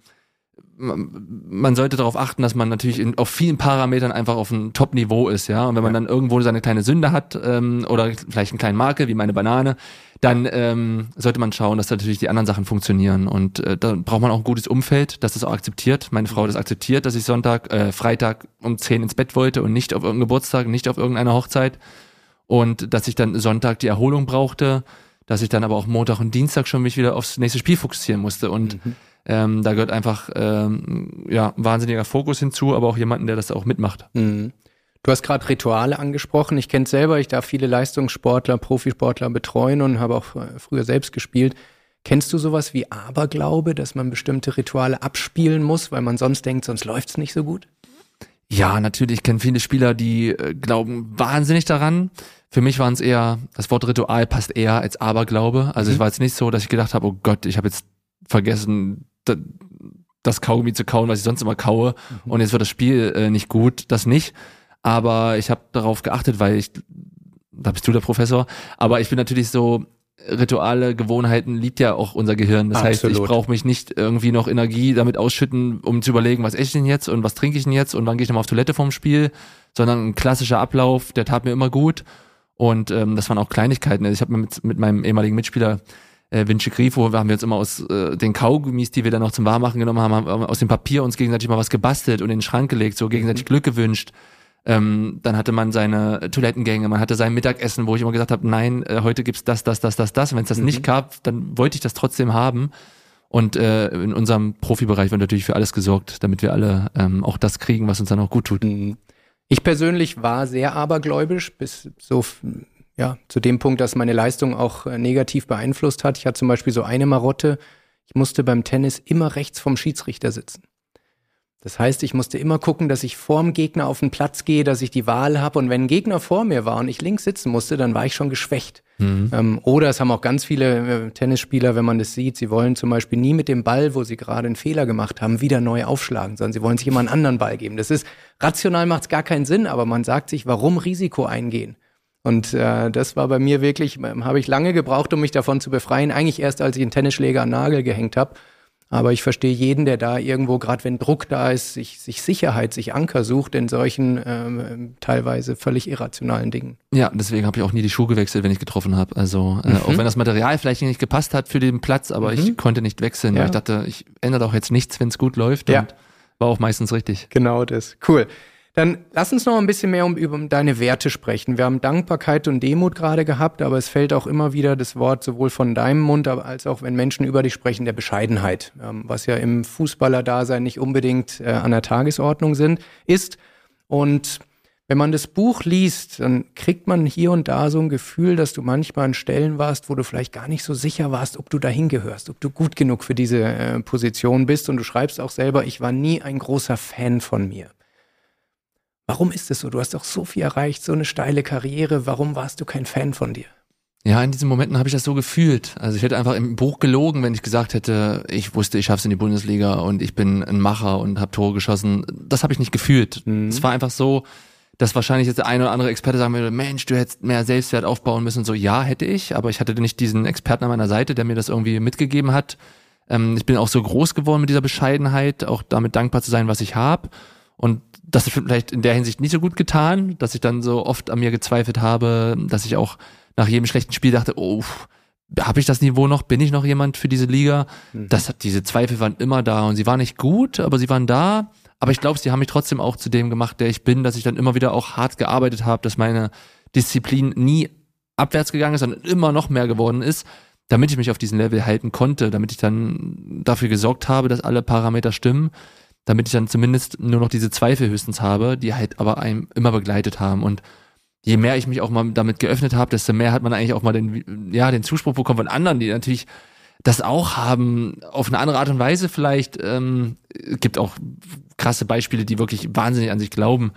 man sollte darauf achten, dass man natürlich in, auf vielen Parametern einfach auf einem Top-Niveau ist, ja. Und wenn man ja. dann irgendwo seine kleine Sünde hat ähm, oder vielleicht einen kleinen Marke wie meine Banane, dann ähm, sollte man schauen, dass natürlich die anderen Sachen funktionieren. Und äh, da braucht man auch ein gutes Umfeld, dass das auch akzeptiert. Meine Frau hat das akzeptiert, dass ich Sonntag, äh, Freitag um 10 ins Bett wollte und nicht auf irgendeinem Geburtstag, nicht auf irgendeiner Hochzeit. Und dass ich dann Sonntag die Erholung brauchte, dass ich dann aber auch Montag und Dienstag schon mich wieder aufs nächste Spiel fokussieren musste. Und mhm Ähm, da gehört einfach ähm, ja wahnsinniger Fokus hinzu, aber auch jemanden, der das auch mitmacht. Mhm. Du hast gerade Rituale angesprochen. Ich kenne es selber. Ich darf viele Leistungssportler, Profisportler betreuen und habe auch äh, früher selbst gespielt. Kennst du sowas wie Aberglaube, dass man bestimmte Rituale abspielen muss, weil man sonst denkt, sonst läuft es nicht so gut? Ja, natürlich. Ich kenne viele Spieler, die äh, glauben wahnsinnig daran. Für mich waren es eher, das Wort Ritual passt eher als Aberglaube. Also mhm. es war jetzt nicht so, dass ich gedacht habe, oh Gott, ich habe jetzt vergessen, das Kaugummi zu kauen, was ich sonst immer kaue mhm. und jetzt wird das Spiel äh, nicht gut. Das nicht. Aber ich habe darauf geachtet, weil ich, da bist du der Professor, aber ich bin natürlich so, Rituale, Gewohnheiten liebt ja auch unser Gehirn. Das Absolut. heißt, ich brauche mich nicht irgendwie noch Energie damit ausschütten, um zu überlegen, was esse ich denn jetzt und was trinke ich denn jetzt und wann gehe ich nochmal auf Toilette vorm Spiel, sondern ein klassischer Ablauf, der tat mir immer gut. Und ähm, das waren auch Kleinigkeiten. Also ich habe mit, mit meinem ehemaligen Mitspieler äh, Vinci Grifo, wir haben jetzt immer aus äh, den Kaugummis, die wir dann noch zum Warmachen genommen haben, haben aus dem Papier uns gegenseitig mal was gebastelt und in den Schrank gelegt, so gegenseitig mhm. Glück gewünscht. Ähm, dann hatte man seine Toilettengänge, man hatte sein Mittagessen, wo ich immer gesagt habe, nein, äh, heute gibt's das, das, das, das, das. Wenn es das mhm. nicht gab, dann wollte ich das trotzdem haben. Und äh, in unserem Profibereich wird natürlich für alles gesorgt, damit wir alle ähm, auch das kriegen, was uns dann auch gut tut. Mhm. Ich persönlich war sehr abergläubisch, bis so ja zu dem Punkt, dass meine Leistung auch äh, negativ beeinflusst hat. Ich hatte zum Beispiel so eine Marotte. Ich musste beim Tennis immer rechts vom Schiedsrichter sitzen. Das heißt, ich musste immer gucken, dass ich vorm Gegner auf den Platz gehe, dass ich die Wahl habe. Und wenn ein Gegner vor mir war und ich links sitzen musste, dann war ich schon geschwächt. Mhm. Ähm, oder es haben auch ganz viele äh, Tennisspieler, wenn man das sieht, sie wollen zum Beispiel nie mit dem Ball, wo sie gerade einen Fehler gemacht haben, wieder neu aufschlagen, sondern sie wollen sich immer einen anderen Ball geben. Das ist rational macht es gar keinen Sinn, aber man sagt sich, warum Risiko eingehen? Und äh, das war bei mir wirklich, äh, habe ich lange gebraucht, um mich davon zu befreien. Eigentlich erst, als ich einen Tennisschläger an Nagel gehängt habe aber ich verstehe jeden, der da irgendwo, gerade wenn Druck da ist, sich, sich Sicherheit, sich Anker sucht in solchen ähm, teilweise völlig irrationalen Dingen. Ja, deswegen habe ich auch nie die Schuhe gewechselt, wenn ich getroffen habe. Also äh, mhm. auch wenn das Material vielleicht nicht gepasst hat für den Platz, aber mhm. ich konnte nicht wechseln, ja. weil ich dachte, ich ändere doch jetzt nichts, wenn es gut läuft. Ja. Und war auch meistens richtig. Genau das. Cool. Dann lass uns noch ein bisschen mehr um, über deine Werte sprechen. Wir haben Dankbarkeit und Demut gerade gehabt, aber es fällt auch immer wieder das Wort sowohl von deinem Mund als auch wenn Menschen über dich sprechen, der Bescheidenheit, ähm, was ja im Fußballerdasein nicht unbedingt äh, an der Tagesordnung sind, ist. Und wenn man das Buch liest, dann kriegt man hier und da so ein Gefühl, dass du manchmal an Stellen warst, wo du vielleicht gar nicht so sicher warst, ob du dahin gehörst, ob du gut genug für diese äh, Position bist. Und du schreibst auch selber, ich war nie ein großer Fan von mir. Warum ist es so? Du hast doch so viel erreicht, so eine steile Karriere. Warum warst du kein Fan von dir? Ja, in diesen Momenten habe ich das so gefühlt. Also ich hätte einfach im Buch gelogen, wenn ich gesagt hätte, ich wusste, ich schaff's in die Bundesliga und ich bin ein Macher und habe Tore geschossen. Das habe ich nicht gefühlt. Mhm. Es war einfach so, dass wahrscheinlich jetzt der eine oder andere Experte sagen würde, Mensch, du hättest mehr Selbstwert aufbauen müssen. So, ja, hätte ich, aber ich hatte nicht diesen Experten an meiner Seite, der mir das irgendwie mitgegeben hat. Ähm, ich bin auch so groß geworden mit dieser Bescheidenheit, auch damit dankbar zu sein, was ich habe. Und das ist vielleicht in der Hinsicht nicht so gut getan, dass ich dann so oft an mir gezweifelt habe, dass ich auch nach jedem schlechten Spiel dachte, oh, habe ich das Niveau noch? Bin ich noch jemand für diese Liga? Mhm. Das hat, diese Zweifel waren immer da und sie waren nicht gut, aber sie waren da. Aber ich glaube, sie haben mich trotzdem auch zu dem gemacht, der ich bin, dass ich dann immer wieder auch hart gearbeitet habe, dass meine Disziplin nie abwärts gegangen ist, sondern immer noch mehr geworden ist, damit ich mich auf diesem Level halten konnte, damit ich dann dafür gesorgt habe, dass alle Parameter stimmen damit ich dann zumindest nur noch diese Zweifel höchstens habe, die halt aber einem immer begleitet haben. Und je mehr ich mich auch mal damit geöffnet habe, desto mehr hat man eigentlich auch mal den, ja, den Zuspruch bekommen von anderen, die natürlich das auch haben, auf eine andere Art und Weise vielleicht. Ähm, gibt auch krasse Beispiele, die wirklich wahnsinnig an sich glauben.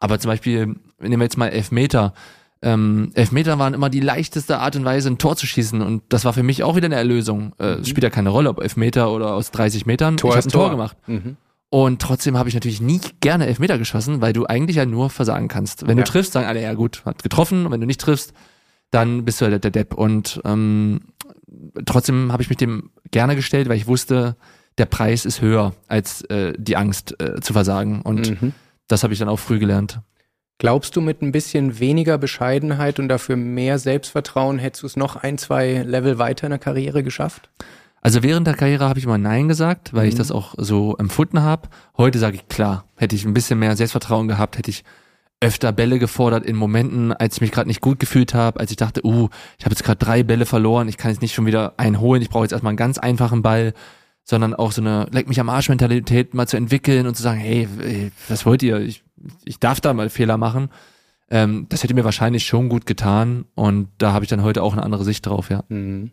Aber zum Beispiel, nehmen wir jetzt mal Elfmeter. Ähm, Elfmeter waren immer die leichteste Art und Weise, ein Tor zu schießen. Und das war für mich auch wieder eine Erlösung. Äh, mhm. Spielt ja keine Rolle, ob Elfmeter oder aus 30 Metern. Tor ich habe ein Tor, Tor gemacht. Mhm. Und trotzdem habe ich natürlich nie gerne Elfmeter geschossen, weil du eigentlich ja nur versagen kannst. Wenn ja. du triffst, sagen alle, ja gut, hat getroffen. Und wenn du nicht triffst, dann bist du halt der Depp. Und ähm, trotzdem habe ich mich dem gerne gestellt, weil ich wusste, der Preis ist höher als äh, die Angst äh, zu versagen. Und mhm. das habe ich dann auch früh gelernt. Glaubst du, mit ein bisschen weniger Bescheidenheit und dafür mehr Selbstvertrauen hättest du es noch ein, zwei Level weiter in der Karriere geschafft? Also während der Karriere habe ich immer Nein gesagt, weil mhm. ich das auch so empfunden habe. Heute sage ich klar, hätte ich ein bisschen mehr Selbstvertrauen gehabt, hätte ich öfter Bälle gefordert in Momenten, als ich mich gerade nicht gut gefühlt habe, als ich dachte, uh, ich habe jetzt gerade drei Bälle verloren, ich kann jetzt nicht schon wieder einen holen, ich brauche jetzt erstmal einen ganz einfachen Ball. sondern auch so eine Leck mich am Arsch Mentalität mal zu entwickeln und zu sagen, hey, was wollt ihr? Ich, ich darf da mal Fehler machen. Ähm, das hätte mir wahrscheinlich schon gut getan und da habe ich dann heute auch eine andere Sicht drauf, ja. Mhm.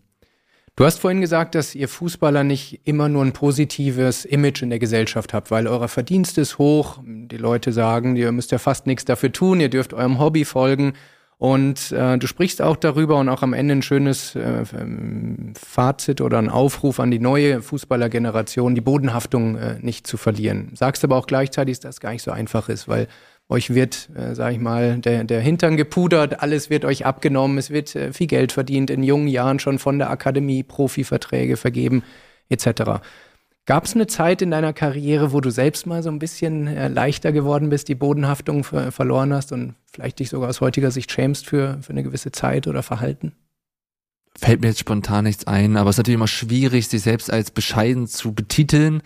Du hast vorhin gesagt, dass ihr Fußballer nicht immer nur ein positives Image in der Gesellschaft habt, weil euer Verdienst ist hoch. Die Leute sagen, ihr müsst ja fast nichts dafür tun, ihr dürft eurem Hobby folgen. Und äh, du sprichst auch darüber und auch am Ende ein schönes äh, ähm, Fazit oder ein Aufruf an die neue Fußballergeneration, die Bodenhaftung äh, nicht zu verlieren. Sagst aber auch gleichzeitig, dass das gar nicht so einfach ist, weil euch wird, äh, sag ich mal, der, der Hintern gepudert, alles wird euch abgenommen, es wird äh, viel Geld verdient, in jungen Jahren schon von der Akademie Profiverträge vergeben, etc. Gab es eine Zeit in deiner Karriere, wo du selbst mal so ein bisschen äh, leichter geworden bist, die Bodenhaftung ver verloren hast und vielleicht dich sogar aus heutiger Sicht schämst für, für eine gewisse Zeit oder Verhalten? Fällt mir jetzt spontan nichts ein, aber es ist natürlich immer schwierig, sich selbst als bescheiden zu betiteln.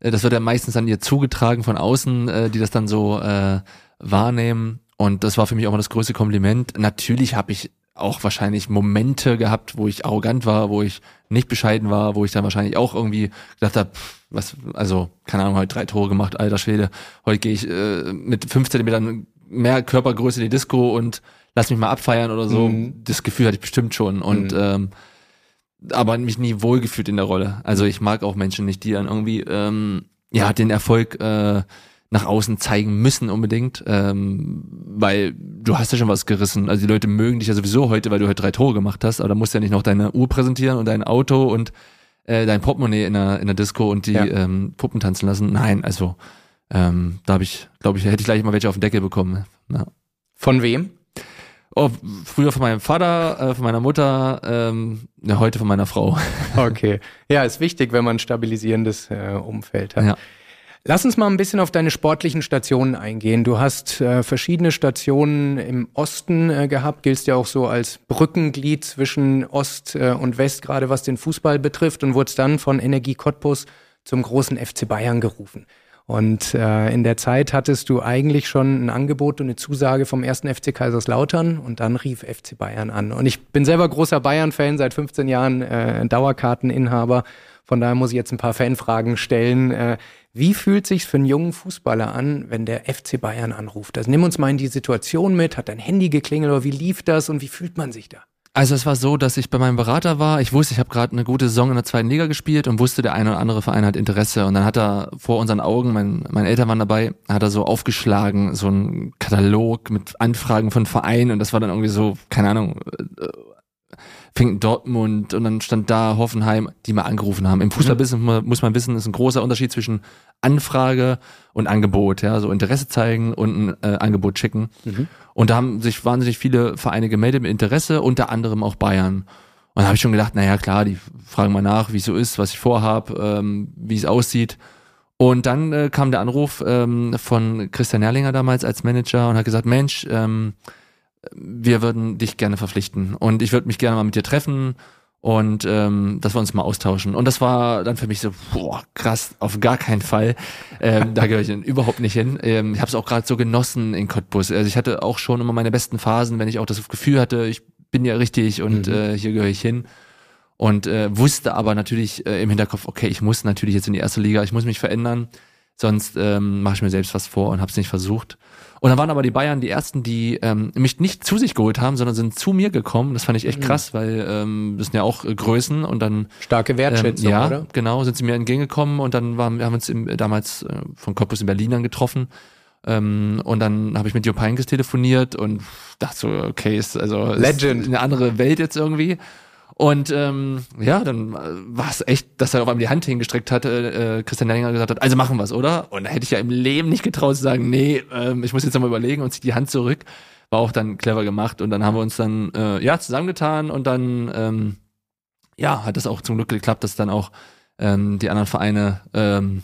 Äh, das wird ja meistens an ihr zugetragen von außen, äh, die das dann so äh, wahrnehmen. Und das war für mich auch mal das größte Kompliment. Natürlich habe ich auch wahrscheinlich Momente gehabt, wo ich arrogant war, wo ich nicht bescheiden war, wo ich dann wahrscheinlich auch irgendwie gedacht habe, was, also, keine Ahnung, heute drei Tore gemacht, alter Schwede. Heute gehe ich äh, mit fünf Zentimetern mehr Körpergröße in die Disco und lass mich mal abfeiern oder so. Mhm. Das Gefühl hatte ich bestimmt schon. Und mhm. ähm, aber mich nie wohlgefühlt in der Rolle. Also ich mag auch Menschen nicht, die dann irgendwie ähm, ja den Erfolg äh, nach außen zeigen müssen unbedingt, ähm, weil du hast ja schon was gerissen. Also die Leute mögen dich ja sowieso heute, weil du heute drei Tore gemacht hast, aber da musst du ja nicht noch deine Uhr präsentieren und dein Auto und äh, dein Portemonnaie in der, in der Disco und die ja. ähm, Puppen tanzen lassen. Nein, also ähm, da habe ich, glaube ich, hätte ich gleich mal welche auf den Deckel bekommen. Ja. Von wem? Oh, früher von meinem Vater, äh, von meiner Mutter, ähm, ja, heute von meiner Frau. Okay. Ja, ist wichtig, wenn man ein stabilisierendes äh, Umfeld hat. Ja. Lass uns mal ein bisschen auf deine sportlichen Stationen eingehen. Du hast äh, verschiedene Stationen im Osten äh, gehabt, giltst ja auch so als Brückenglied zwischen Ost äh, und West, gerade was den Fußball betrifft, und wurdest dann von Energie Cottbus zum großen FC Bayern gerufen. Und äh, in der Zeit hattest du eigentlich schon ein Angebot und eine Zusage vom ersten FC Kaiserslautern und dann rief FC Bayern an. Und ich bin selber großer Bayern-Fan, seit 15 Jahren äh, Dauerkarteninhaber. Von daher muss ich jetzt ein paar Fanfragen stellen. Äh, wie fühlt sich's für einen jungen Fußballer an, wenn der FC Bayern anruft? Also nimm uns mal in die Situation mit. Hat dein Handy geklingelt oder wie lief das und wie fühlt man sich da? Also es war so, dass ich bei meinem Berater war. Ich wusste, ich habe gerade eine gute Saison in der zweiten Liga gespielt und wusste, der eine oder andere Verein hat Interesse. Und dann hat er vor unseren Augen, mein, meine Eltern waren dabei, hat er so aufgeschlagen, so einen Katalog mit Anfragen von Vereinen. Und das war dann irgendwie so, keine Ahnung, äh, fing Dortmund und dann stand da Hoffenheim, die mal angerufen haben. Im Fußballbusiness mhm. muss man wissen, ist ein großer Unterschied zwischen Anfrage und Angebot, ja, so Interesse zeigen und ein äh, Angebot schicken. Mhm. Und da haben sich wahnsinnig viele Vereine gemeldet mit Interesse, unter anderem auch Bayern. Und da habe ich schon gedacht, naja klar, die fragen mal nach, wie es so ist, was ich vorhab, ähm, wie es aussieht. Und dann äh, kam der Anruf ähm, von Christian Erlinger damals als Manager und hat gesagt, Mensch, ähm, wir würden dich gerne verpflichten und ich würde mich gerne mal mit dir treffen und ähm, dass wir uns mal austauschen. Und das war dann für mich so, boah, krass, auf gar keinen Fall. Ähm, da gehöre ich überhaupt nicht hin. Ähm, ich habe es auch gerade so genossen in Cottbus. Also ich hatte auch schon immer meine besten Phasen, wenn ich auch das Gefühl hatte, ich bin ja richtig und mhm. äh, hier gehöre ich hin. Und äh, wusste aber natürlich äh, im Hinterkopf, okay, ich muss natürlich jetzt in die erste Liga, ich muss mich verändern, sonst ähm, mache ich mir selbst was vor und habe es nicht versucht. Und dann waren aber die Bayern die ersten, die ähm, mich nicht zu sich geholt haben, sondern sind zu mir gekommen. Das fand ich echt mhm. krass, weil ähm, das sind ja auch äh, Größen und dann starke Wertschätzung, ähm, ja, oder? genau, sind sie mir entgegengekommen und dann waren wir haben uns im, damals äh, von Cottbus in Berlin dann getroffen. Ähm, und dann habe ich mit Jupp Heynckes telefoniert und dachte so, okay, ist also Legend. Ist eine andere Welt jetzt irgendwie. Und ähm, ja, dann äh, war es echt, dass er auf einmal die Hand hingestreckt hatte, äh, Christian Lenninger gesagt hat, also machen wir's, oder? Und da hätte ich ja im Leben nicht getraut zu sagen, nee, ähm, ich muss jetzt nochmal überlegen und ziehe die Hand zurück. War auch dann clever gemacht und dann haben wir uns dann äh, ja zusammengetan und dann ähm, ja hat es auch zum Glück geklappt, dass dann auch ähm, die anderen Vereine ähm,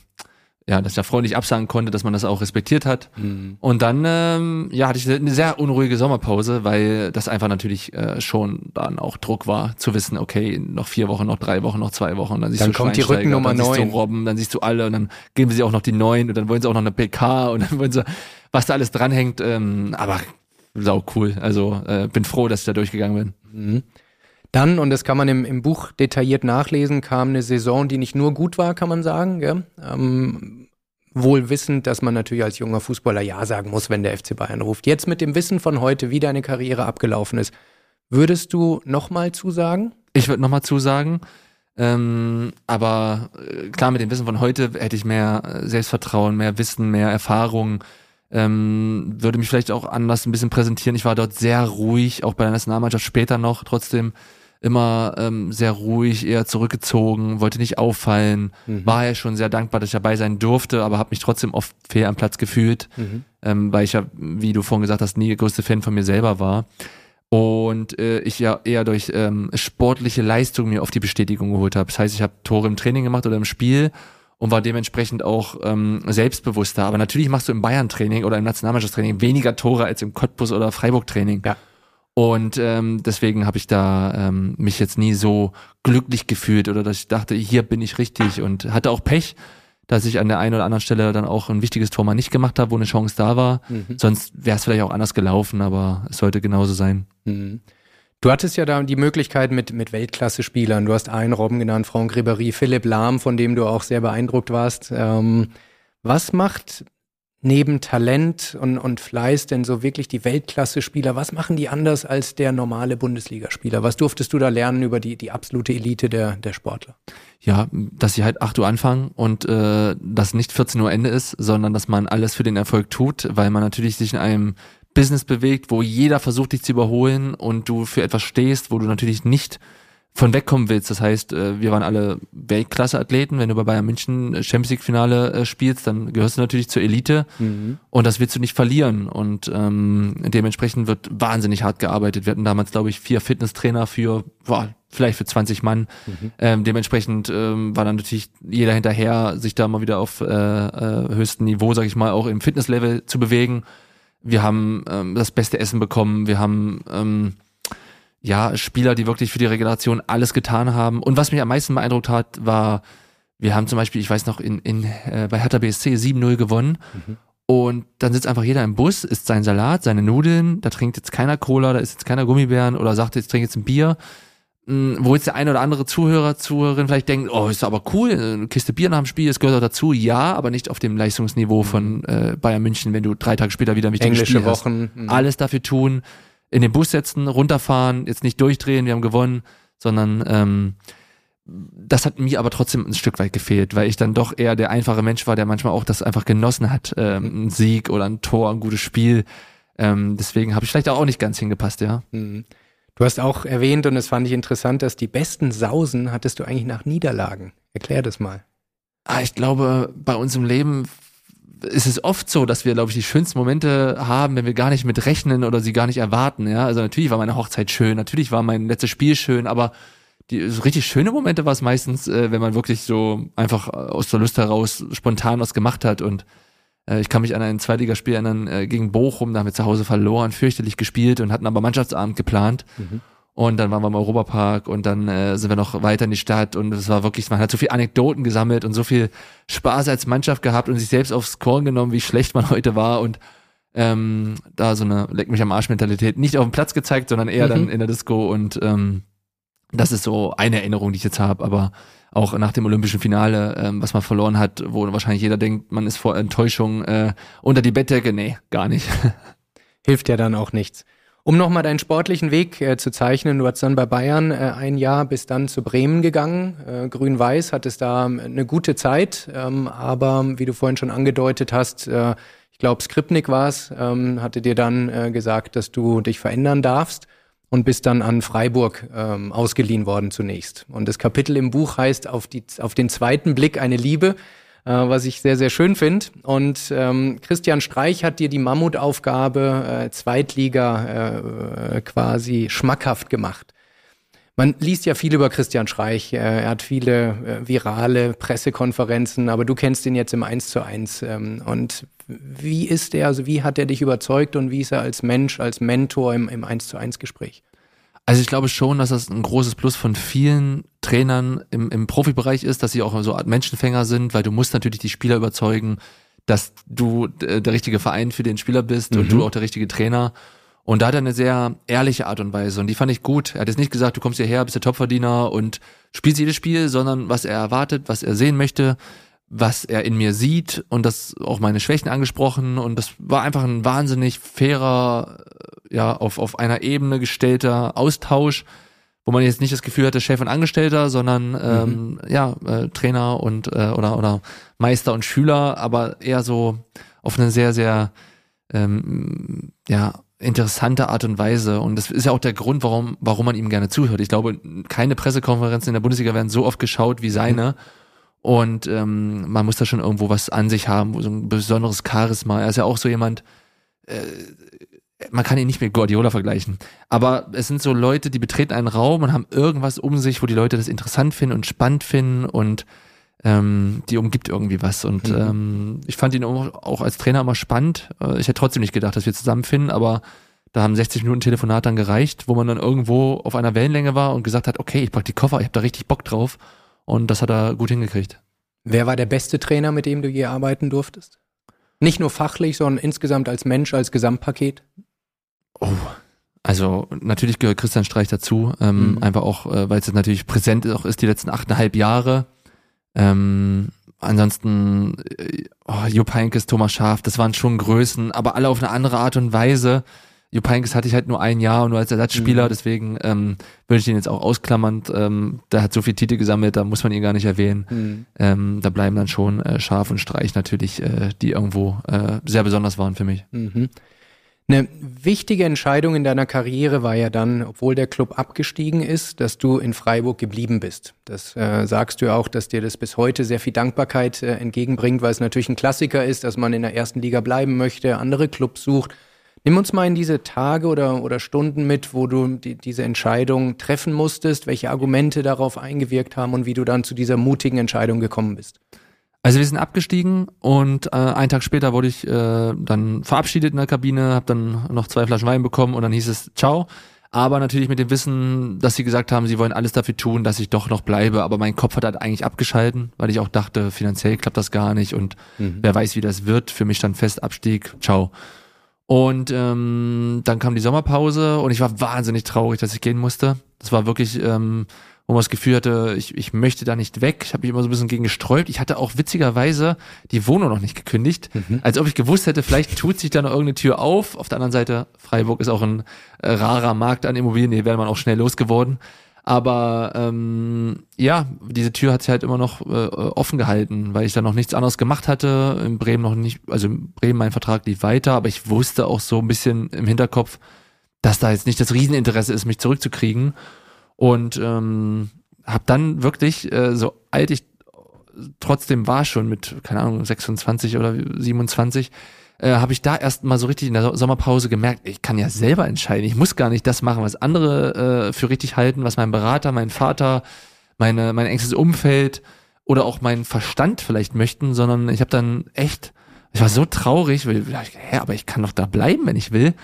ja, dass ich da freundlich absagen konnte, dass man das auch respektiert hat. Mhm. Und dann, ähm, ja, hatte ich eine sehr unruhige Sommerpause, weil das einfach natürlich äh, schon dann auch Druck war, zu wissen, okay, noch vier Wochen, noch drei Wochen, noch zwei Wochen, dann siehst dann du kommt die Rückennummer dann siehst du Robben, dann siehst du alle und dann geben sie auch noch die neuen und dann wollen sie auch noch eine PK und dann wollen sie, was da alles dranhängt, ähm, aber sau cool. Also äh, bin froh, dass ich da durchgegangen bin. Mhm. Dann, und das kann man im, im Buch detailliert nachlesen, kam eine Saison, die nicht nur gut war, kann man sagen. Gell? Ähm, wohl wissend, dass man natürlich als junger Fußballer Ja sagen muss, wenn der FC Bayern ruft. Jetzt mit dem Wissen von heute, wie deine Karriere abgelaufen ist, würdest du nochmal zusagen? Ich würde nochmal zusagen. Ähm, aber äh, klar, mit dem Wissen von heute hätte ich mehr äh, Selbstvertrauen, mehr Wissen, mehr Erfahrung, ähm, würde mich vielleicht auch anders ein bisschen präsentieren. Ich war dort sehr ruhig, auch bei der Nationalmannschaft später noch, trotzdem immer ähm, sehr ruhig, eher zurückgezogen, wollte nicht auffallen, mhm. war ja schon sehr dankbar, dass ich dabei sein durfte, aber habe mich trotzdem oft fehl am Platz gefühlt, mhm. ähm, weil ich ja, wie du vorhin gesagt hast, nie der größte Fan von mir selber war. Und äh, ich ja eher durch ähm, sportliche Leistung mir oft die Bestätigung geholt habe. Das heißt, ich habe Tore im Training gemacht oder im Spiel und war dementsprechend auch ähm, selbstbewusster. Aber natürlich machst du im Bayern-Training oder im Nationalmannschaftstraining weniger Tore als im Cottbus oder Freiburg-Training. Ja. Und ähm, deswegen habe ich da ähm, mich jetzt nie so glücklich gefühlt oder dass ich dachte, hier bin ich richtig und hatte auch Pech, dass ich an der einen oder anderen Stelle dann auch ein wichtiges Tor mal nicht gemacht habe, wo eine Chance da war. Mhm. Sonst wäre es vielleicht auch anders gelaufen, aber es sollte genauso sein. Mhm. Du hattest ja da die Möglichkeit mit, mit Weltklasse-Spielern. Du hast einen Robben genannt, Franck Ribéry, Philipp Lahm, von dem du auch sehr beeindruckt warst. Ähm, was macht neben Talent und, und Fleiß denn so wirklich die Weltklasse-Spieler? Was machen die anders als der normale Bundesligaspieler? Was durftest du da lernen über die, die absolute Elite der, der Sportler? Ja, dass sie halt 8 Uhr anfangen und äh, dass nicht 14 Uhr Ende ist, sondern dass man alles für den Erfolg tut, weil man natürlich sich in einem Business bewegt, wo jeder versucht, dich zu überholen und du für etwas stehst, wo du natürlich nicht von wegkommen willst. Das heißt, äh, wir waren alle Weltklasse-Athleten. Wenn du bei Bayern München Champions League-Finale äh, spielst, dann gehörst du natürlich zur Elite mhm. und das willst du nicht verlieren. Und ähm, dementsprechend wird wahnsinnig hart gearbeitet. Wir hatten damals, glaube ich, vier Fitnesstrainer für boah, vielleicht für 20 Mann. Mhm. Ähm, dementsprechend ähm, war dann natürlich jeder hinterher, sich da mal wieder auf äh, äh, höchstem Niveau, sag ich mal, auch im Fitnesslevel zu bewegen wir haben ähm, das beste Essen bekommen, wir haben ähm, ja Spieler, die wirklich für die Regeneration alles getan haben. Und was mich am meisten beeindruckt hat, war, wir haben zum Beispiel, ich weiß noch, in, in äh, bei Hertha BSC 7-0 gewonnen. Mhm. Und dann sitzt einfach jeder im Bus, isst seinen Salat, seine Nudeln, da trinkt jetzt keiner Cola, da ist jetzt keiner Gummibären oder sagt, jetzt trinkt jetzt ein Bier. Hm, wo jetzt der eine oder andere Zuhörer, Zuhörerin vielleicht denkt, oh, ist aber cool, eine Kiste Bier nach dem Spiel, das gehört auch dazu. Ja, aber nicht auf dem Leistungsniveau von äh, Bayern München, wenn du drei Tage später wieder ein wichtiges Englische Spiel Wochen. Hast. Alles dafür tun, in den Bus setzen, runterfahren, jetzt nicht durchdrehen, wir haben gewonnen, sondern ähm, das hat mir aber trotzdem ein Stück weit gefehlt, weil ich dann doch eher der einfache Mensch war, der manchmal auch das einfach genossen hat, ähm, ein Sieg oder ein Tor, ein gutes Spiel. Ähm, deswegen habe ich vielleicht auch nicht ganz hingepasst, ja. Mhm. Du hast auch erwähnt, und das fand ich interessant, dass die besten Sausen hattest du eigentlich nach Niederlagen. Erklär das mal. Ah, ich glaube, bei uns im Leben ist es oft so, dass wir, glaube ich, die schönsten Momente haben, wenn wir gar nicht mit rechnen oder sie gar nicht erwarten. Ja, also natürlich war meine Hochzeit schön, natürlich war mein letztes Spiel schön, aber die so richtig schöne Momente war es meistens, äh, wenn man wirklich so einfach aus der Lust heraus spontan was gemacht hat und äh, ich kann mich an ein Zweitligaspiel erinnern äh, gegen Bochum, da haben wir zu Hause verloren, fürchterlich gespielt und hatten aber Mannschaftsabend geplant. Mhm. Und dann waren wir im Europapark und dann äh, sind wir noch weiter in die Stadt und es war wirklich, man hat so viel Anekdoten gesammelt und so viel Spaß als Mannschaft gehabt und sich selbst aufs Korn genommen, wie schlecht man heute war und ähm, da so eine Leck mich am Arsch Mentalität nicht auf dem Platz gezeigt, sondern eher mhm. dann in der Disco und ähm, das ist so eine Erinnerung, die ich jetzt habe, aber auch nach dem olympischen Finale, ähm, was man verloren hat, wo wahrscheinlich jeder denkt, man ist vor Enttäuschung äh, unter die Bettdecke. Nee, gar nicht. Hilft ja dann auch nichts. Um nochmal deinen sportlichen Weg äh, zu zeichnen, du hast dann bei Bayern äh, ein Jahr bis dann zu Bremen gegangen. Äh, Grün-Weiß hattest da ähm, eine gute Zeit, ähm, aber wie du vorhin schon angedeutet hast, äh, ich glaube Skripnik war es, ähm, hatte dir dann äh, gesagt, dass du dich verändern darfst und bist dann an Freiburg ähm, ausgeliehen worden zunächst. Und das Kapitel im Buch heißt auf, die, auf den zweiten Blick eine Liebe, äh, was ich sehr, sehr schön finde. Und ähm, Christian Streich hat dir die Mammutaufgabe äh, Zweitliga äh, quasi schmackhaft gemacht. Man liest ja viel über Christian Streich. Er hat viele äh, virale Pressekonferenzen, aber du kennst ihn jetzt im Eins zu eins. Ähm, und wie ist er, also wie hat er dich überzeugt und wie ist er als Mensch, als Mentor im, im Eins zu eins Gespräch? Also ich glaube schon, dass das ein großes Plus von vielen Trainern im, im Profibereich ist, dass sie auch so Art Menschenfänger sind, weil du musst natürlich die Spieler überzeugen, dass du der richtige Verein für den Spieler bist mhm. und du auch der richtige Trainer. Und da hat er eine sehr ehrliche Art und Weise und die fand ich gut. Er hat jetzt nicht gesagt, du kommst hierher, bist der Topverdiener und spielst jedes Spiel, sondern was er erwartet, was er sehen möchte, was er in mir sieht und das auch meine Schwächen angesprochen und das war einfach ein wahnsinnig fairer, ja, auf, auf einer Ebene gestellter Austausch, wo man jetzt nicht das Gefühl hatte, Chef und Angestellter, sondern ähm, mhm. ja, äh, Trainer und äh, oder oder Meister und Schüler, aber eher so auf eine sehr, sehr ähm, ja, interessante Art und Weise. Und das ist ja auch der Grund, warum, warum man ihm gerne zuhört. Ich glaube, keine Pressekonferenzen in der Bundesliga werden so oft geschaut wie seine. Und ähm, man muss da schon irgendwo was an sich haben, so ein besonderes Charisma. Er ist ja auch so jemand, äh, man kann ihn nicht mit Guardiola vergleichen. Aber es sind so Leute, die betreten einen Raum und haben irgendwas um sich, wo die Leute das interessant finden und spannend finden und ähm, die umgibt irgendwie was. Und mhm. ähm, ich fand ihn auch als Trainer immer spannend. Äh, ich hätte trotzdem nicht gedacht, dass wir zusammenfinden, aber da haben 60 Minuten Telefonat dann gereicht, wo man dann irgendwo auf einer Wellenlänge war und gesagt hat, okay, ich pack die Koffer, ich habe da richtig Bock drauf. Und das hat er gut hingekriegt. Wer war der beste Trainer, mit dem du je arbeiten durftest? Nicht nur fachlich, sondern insgesamt als Mensch, als Gesamtpaket? Oh, also natürlich gehört Christian Streich dazu, ähm, mhm. einfach auch, äh, weil es natürlich präsent auch ist die letzten achteinhalb Jahre. Ähm, ansonsten äh, oh, Jupp Heynckes, Thomas Schaaf, das waren schon Größen, aber alle auf eine andere Art und Weise. Jupp Heynckes hatte ich halt nur ein Jahr und nur als Ersatzspieler, mhm. deswegen ähm, würde ich ihn jetzt auch ausklammern. Ähm, der hat so viel Titel gesammelt, da muss man ihn gar nicht erwähnen. Mhm. Ähm, da bleiben dann schon äh, Scharf und Streich natürlich, äh, die irgendwo äh, sehr besonders waren für mich. Mhm. Eine wichtige Entscheidung in deiner Karriere war ja dann, obwohl der Club abgestiegen ist, dass du in Freiburg geblieben bist. Das äh, sagst du auch, dass dir das bis heute sehr viel Dankbarkeit äh, entgegenbringt, weil es natürlich ein Klassiker ist, dass man in der ersten Liga bleiben möchte, andere Clubs sucht. Nimm uns mal in diese Tage oder, oder Stunden mit, wo du die, diese Entscheidung treffen musstest, welche Argumente darauf eingewirkt haben und wie du dann zu dieser mutigen Entscheidung gekommen bist. Also wir sind abgestiegen und äh, einen Tag später wurde ich äh, dann verabschiedet in der Kabine, habe dann noch zwei Flaschen Wein bekommen und dann hieß es Ciao. Aber natürlich mit dem Wissen, dass sie gesagt haben, sie wollen alles dafür tun, dass ich doch noch bleibe. Aber mein Kopf hat halt eigentlich abgeschalten, weil ich auch dachte, finanziell klappt das gar nicht und mhm. wer weiß, wie das wird. Für mich stand fest, Abstieg, ciao. Und ähm, dann kam die Sommerpause und ich war wahnsinnig traurig, dass ich gehen musste. Das war wirklich ähm, wo man das Gefühl hatte, ich, ich möchte da nicht weg. Ich habe mich immer so ein bisschen gegen gesträubt. Ich hatte auch witzigerweise die Wohnung noch nicht gekündigt, mhm. als ob ich gewusst hätte, vielleicht tut sich da noch irgendeine Tür auf. Auf der anderen Seite, Freiburg ist auch ein äh, rarer Markt an Immobilien, die wäre man auch schnell losgeworden. Aber ähm, ja, diese Tür hat sich halt immer noch äh, offen gehalten, weil ich da noch nichts anderes gemacht hatte. In Bremen noch nicht, also in Bremen mein Vertrag lief weiter, aber ich wusste auch so ein bisschen im Hinterkopf, dass da jetzt nicht das Rieseninteresse ist, mich zurückzukriegen. Und ähm, habe dann wirklich, äh, so alt ich trotzdem war schon mit, keine Ahnung, 26 oder 27, äh, habe ich da erst mal so richtig in der Sommerpause gemerkt, ich kann ja selber entscheiden. Ich muss gar nicht das machen, was andere äh, für richtig halten, was mein Berater, mein Vater, meine, mein engstes Umfeld oder auch mein Verstand vielleicht möchten, sondern ich habe dann echt, ich war so traurig, weil, hä, aber ich kann doch da bleiben, wenn ich will.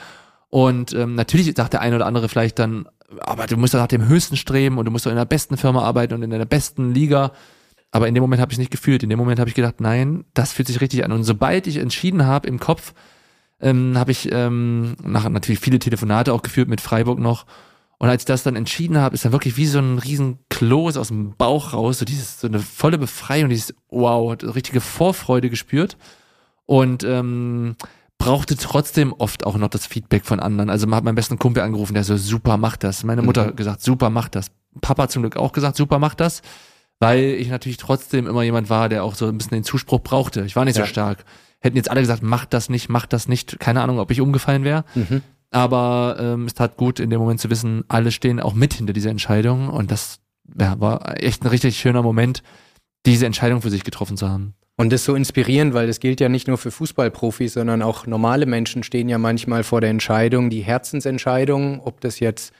Und ähm, natürlich sagt der eine oder andere vielleicht dann, aber du musst ja nach dem Höchsten streben und du musst doch in der besten Firma arbeiten und in der besten Liga. Aber in dem Moment habe ich es nicht gefühlt. In dem Moment habe ich gedacht, nein, das fühlt sich richtig an. Und sobald ich entschieden habe im Kopf, ähm, habe ich ähm, nach natürlich viele Telefonate auch geführt mit Freiburg noch. Und als ich das dann entschieden habe, ist dann wirklich wie so ein riesen Kloß aus dem Bauch raus, so dieses, so eine volle Befreiung, dieses Wow, richtige Vorfreude gespürt. Und ähm, brauchte trotzdem oft auch noch das Feedback von anderen. Also man hat meinen besten Kumpel angerufen, der so, super, mach das. Meine Mutter mhm. gesagt, super, mach das. Papa zum Glück auch gesagt, super, mach das. Weil ich natürlich trotzdem immer jemand war, der auch so ein bisschen den Zuspruch brauchte. Ich war nicht ja. so stark. Hätten jetzt alle gesagt, mach das nicht, mach das nicht. Keine Ahnung, ob ich umgefallen wäre. Mhm. Aber ähm, es tat gut, in dem Moment zu wissen, alle stehen auch mit hinter dieser Entscheidung. Und das ja, war echt ein richtig schöner Moment, diese Entscheidung für sich getroffen zu haben. Und das ist so inspirierend, weil das gilt ja nicht nur für Fußballprofis, sondern auch normale Menschen stehen ja manchmal vor der Entscheidung, die Herzensentscheidung, ob das jetzt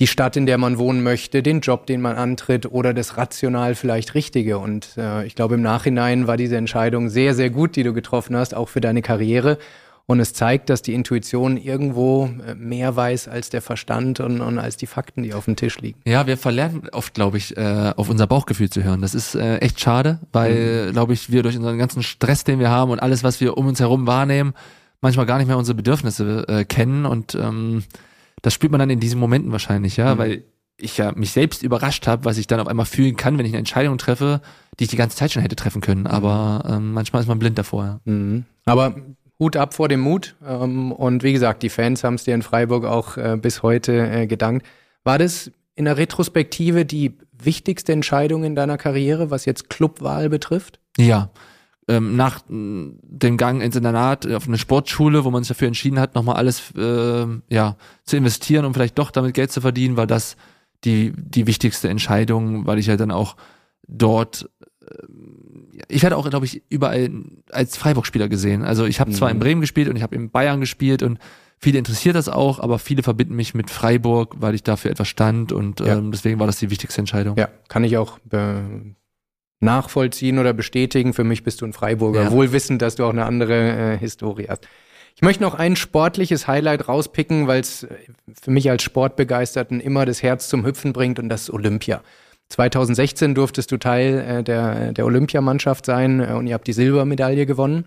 die Stadt, in der man wohnen möchte, den Job, den man antritt oder das rational vielleicht Richtige. Und äh, ich glaube, im Nachhinein war diese Entscheidung sehr, sehr gut, die du getroffen hast, auch für deine Karriere. Und es zeigt, dass die Intuition irgendwo äh, mehr weiß als der Verstand und, und als die Fakten, die auf dem Tisch liegen. Ja, wir verlernen oft, glaube ich, äh, auf unser Bauchgefühl zu hören. Das ist äh, echt schade, weil, mhm. glaube ich, wir durch unseren ganzen Stress, den wir haben und alles, was wir um uns herum wahrnehmen, manchmal gar nicht mehr unsere Bedürfnisse äh, kennen und ähm, das spürt man dann in diesen Momenten wahrscheinlich, ja, mhm. weil ich ja mich selbst überrascht habe, was ich dann auf einmal fühlen kann, wenn ich eine Entscheidung treffe, die ich die ganze Zeit schon hätte treffen können. Aber ähm, manchmal ist man blind davor. Ja. Mhm. Aber Hut ab vor dem Mut. Ähm, und wie gesagt, die Fans haben es dir in Freiburg auch äh, bis heute äh, gedankt. War das in der Retrospektive die wichtigste Entscheidung in deiner Karriere, was jetzt Clubwahl betrifft? Ja. Ähm, nach dem Gang ins Internat auf eine Sportschule, wo man sich dafür entschieden hat, nochmal alles äh, ja, zu investieren, um vielleicht doch damit Geld zu verdienen, war das die, die wichtigste Entscheidung, weil ich ja halt dann auch dort äh, ich werde auch, glaube ich, überall als Freiburg-Spieler gesehen. Also ich habe mhm. zwar in mhm. Bremen gespielt und ich habe in Bayern gespielt und viele interessiert das auch, aber viele verbinden mich mit Freiburg, weil ich dafür etwas stand und ja. ähm, deswegen war das die wichtigste Entscheidung. Ja, kann ich auch nachvollziehen oder bestätigen. Für mich bist du ein Freiburger, ja. wohl wissend, dass du auch eine andere äh, Historie hast. Ich möchte noch ein sportliches Highlight rauspicken, weil es äh, für mich als Sportbegeisterten immer das Herz zum Hüpfen bringt und das ist Olympia. 2016 durftest du Teil äh, der, der Olympiamannschaft sein äh, und ihr habt die Silbermedaille gewonnen.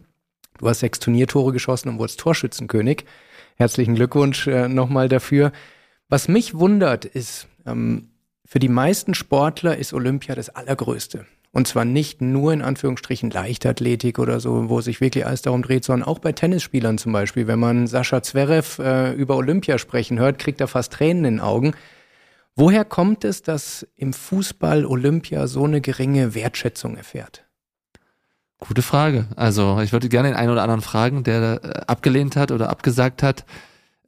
Du hast sechs Turniertore geschossen und wurdest Torschützenkönig. Herzlichen Glückwunsch äh, nochmal dafür. Was mich wundert, ist, ähm, für die meisten Sportler ist Olympia das Allergrößte. Und zwar nicht nur in Anführungsstrichen Leichtathletik oder so, wo sich wirklich alles darum dreht, sondern auch bei Tennisspielern zum Beispiel. Wenn man Sascha Zverev äh, über Olympia sprechen hört, kriegt er fast Tränen in den Augen. Woher kommt es, dass im Fußball Olympia so eine geringe Wertschätzung erfährt? Gute Frage. Also ich würde gerne den einen oder anderen fragen, der äh, abgelehnt hat oder abgesagt hat.